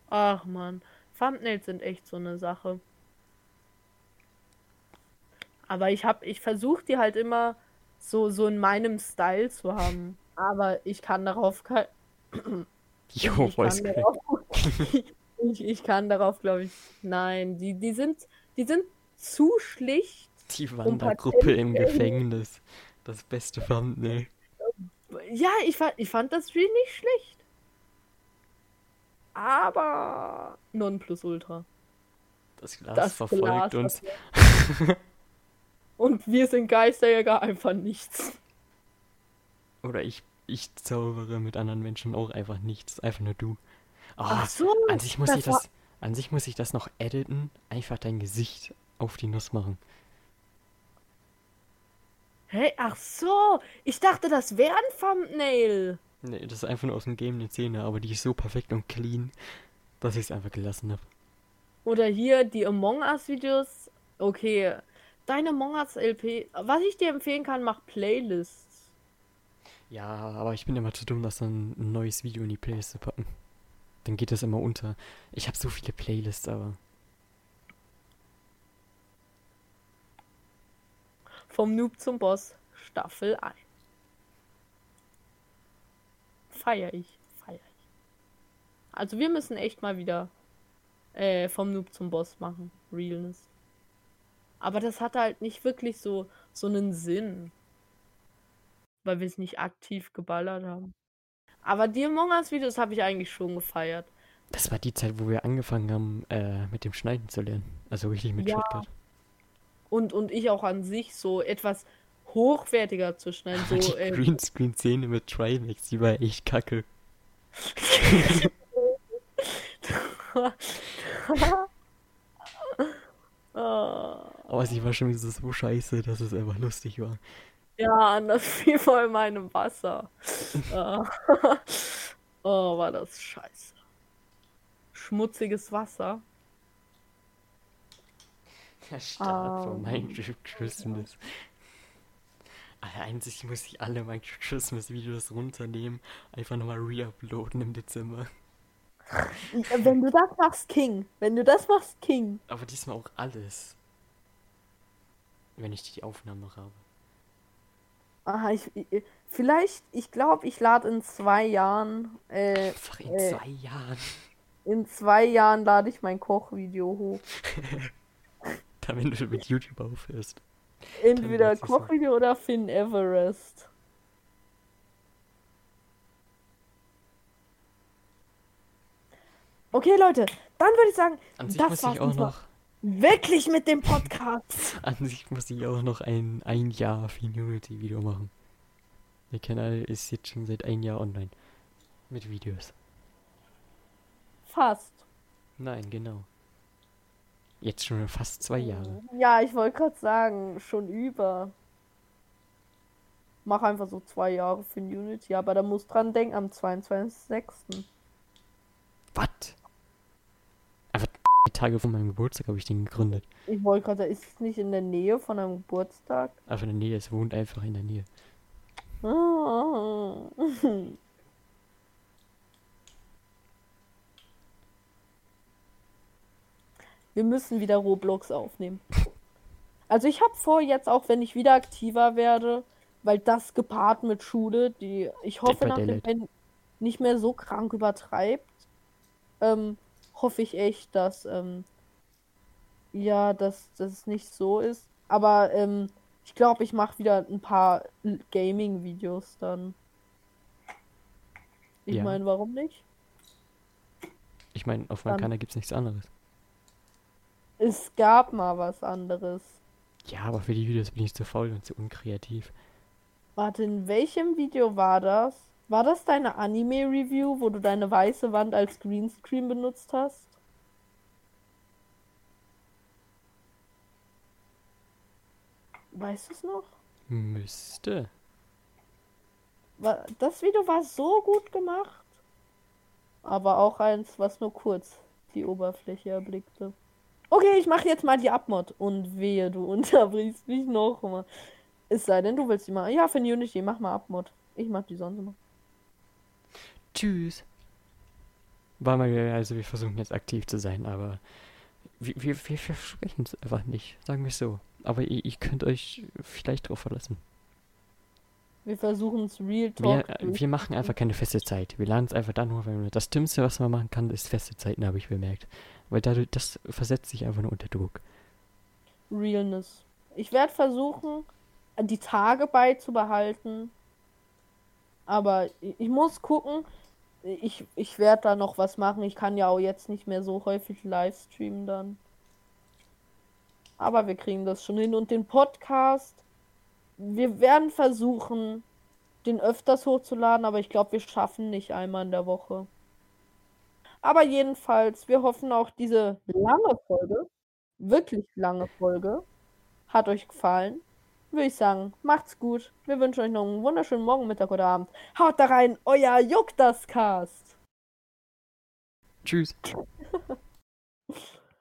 ach man, Thumbnails sind echt so eine Sache. Aber ich hab, ich versuche die halt immer so, so in meinem Style zu haben. Aber ich kann darauf kein, Jo, ich, kann darauf, ich, ich kann darauf, glaube ich, nein, die, die sind, die sind zu schlicht. Die Wandergruppe im Gefängnis. Das beste Thumbnail. Ja, ich fand, ich fand das Spiel nicht schlecht. Aber Nonplusultra. Das Glas Das verfolgt Glas, uns. Und wir sind Geisterjäger einfach nichts. Oder ich, ich zaubere mit anderen Menschen auch einfach nichts. Einfach nur du. Ah, Ach so, an sich muss das ich das, an sich muss ich das noch editen. Einfach dein Gesicht auf die Nuss machen. Hey, ach so. Ich dachte, das wäre ein Thumbnail. Nee, das ist einfach nur aus dem Game eine Szene, aber die ist so perfekt und clean, dass ich es einfach gelassen habe. Oder hier die Among Us Videos. Okay, deine Among Us LP. Was ich dir empfehlen kann, mach Playlists. Ja, aber ich bin immer zu dumm, das dann ein neues Video in die Playlist zu packen. Dann geht das immer unter. Ich habe so viele Playlists, aber Vom Noob zum Boss, Staffel 1. Feier ich, feier ich. Also wir müssen echt mal wieder äh, vom Noob zum Boss machen. Realness. Aber das hat halt nicht wirklich so, so einen Sinn. Weil wir es nicht aktiv geballert haben. Aber die Among Us Videos habe ich eigentlich schon gefeiert. das war die Zeit, wo wir angefangen haben, äh, mit dem Schneiden zu lernen. Also richtig mit Ja. Shotcut. Und, und ich auch an sich so etwas hochwertiger zu schneiden. die So, äh, Greenscreen-Szene mit Trimax, die war echt kacke. Ah. Aber sie war schon wieder so scheiße, dass es einfach lustig war. Ja, und das fiel voll in meinem Wasser. Ah. oh, war das scheiße. Schmutziges Wasser. Der Start Ähm. von Minecraft Christmas. Einzig muss ich alle Minecraft Christmas Videos runternehmen, einfach nochmal reuploaden im Dezember. Wenn du das machst, King. Wenn du das machst, King. Aber diesmal auch alles. Wenn ich die Aufnahme habe. Aha, ich, ich vielleicht, ich glaube, ich lade in zwei Jahren. Äh, Einfach in äh, zwei Jahren. in zwei Jahren lade ich mein Kochvideo hoch. Da, wenn du mit YouTube aufhörst. Entweder. Kochvideo oder Finn Everest. Okay, Leute, dann würde ich sagen, An das war's auch noch. Wirklich mit dem Podcast. An sich muss ich auch noch ein, ein Jahr Finunity-Video machen. Der Kanal ist jetzt schon seit ein Jahr online. Mit Videos. Fast. Nein, genau. Jetzt schon fast zwei Jahre. Ja, ich wollte gerade sagen, schon über. Mach einfach so zwei Jahre für Unity, aber da muss dran denken, am 22.06. Was? Die Tage vor meinem Geburtstag habe ich den gegründet. Ich wollte gerade ist es nicht in der Nähe von einem Geburtstag? Einfach in der Nähe, es wohnt einfach in der Nähe. Wir müssen wieder Roblox aufnehmen. Also ich habe vor, jetzt auch wenn ich wieder aktiver werde, weil das gepaart mit Schule, die ich hoffe, nachdem. Ben nicht mehr so krank übertreibt, ähm, hoffe ich echt, dass ähm, ja, dass es nicht so ist. Aber ähm, ich glaube, ich mache wieder ein paar Gaming-Videos dann. Ich Ja. meine, warum nicht? Ich meine, auf meinem Kanal gibt's nichts anderes. Es gab mal was anderes. Ja, aber für die Videos bin ich zu faul und zu unkreativ. Warte, in welchem Video war das? War das deine Anime-Review, wo du deine weiße Wand als Greenscreen benutzt hast? Weißt du es noch? Müsste. Das Video war so gut gemacht. Aber auch eins, was nur kurz die Oberfläche erblickte. Okay, ich mache jetzt mal die Abmod. Und wehe, du unterbrichst mich noch mal. Es sei denn, du willst die mal. Ja, für Unity, mach mal Abmod. Ich mach die sonst immer. Tschüss. War mal, also wir versuchen jetzt aktiv zu sein, aber wir, wir, wir versprechen es einfach nicht, sagen wir es so. Aber ihr, ihr könnt euch vielleicht drauf verlassen. Wir versuchen es Real Wir, Talk. äh, wir machen einfach keine feste Zeit. Wir laden es einfach dann nur, wenn wir. Das Dümmste, was man machen kann, ist feste Zeiten, habe ich bemerkt. Weil dadurch, das versetzt sich einfach nur unter Druck. Realness. Ich werde versuchen, die Tage beizubehalten. Aber ich muss gucken. Ich, ich werde da noch was machen. Ich kann ja auch jetzt nicht mehr so häufig livestreamen dann. Aber wir kriegen das schon hin. Und den Podcast, wir werden versuchen, den öfters hochzuladen, aber ich glaube, wir schaffen nicht einmal in der Woche. Aber jedenfalls, wir hoffen auch diese lange Folge, wirklich lange Folge, hat euch gefallen. Würde ich sagen, macht's gut. Wir wünschen euch noch einen wunderschönen Morgen, Mittag oder Abend. Haut da rein, euer Juck das Cast. Tschüss.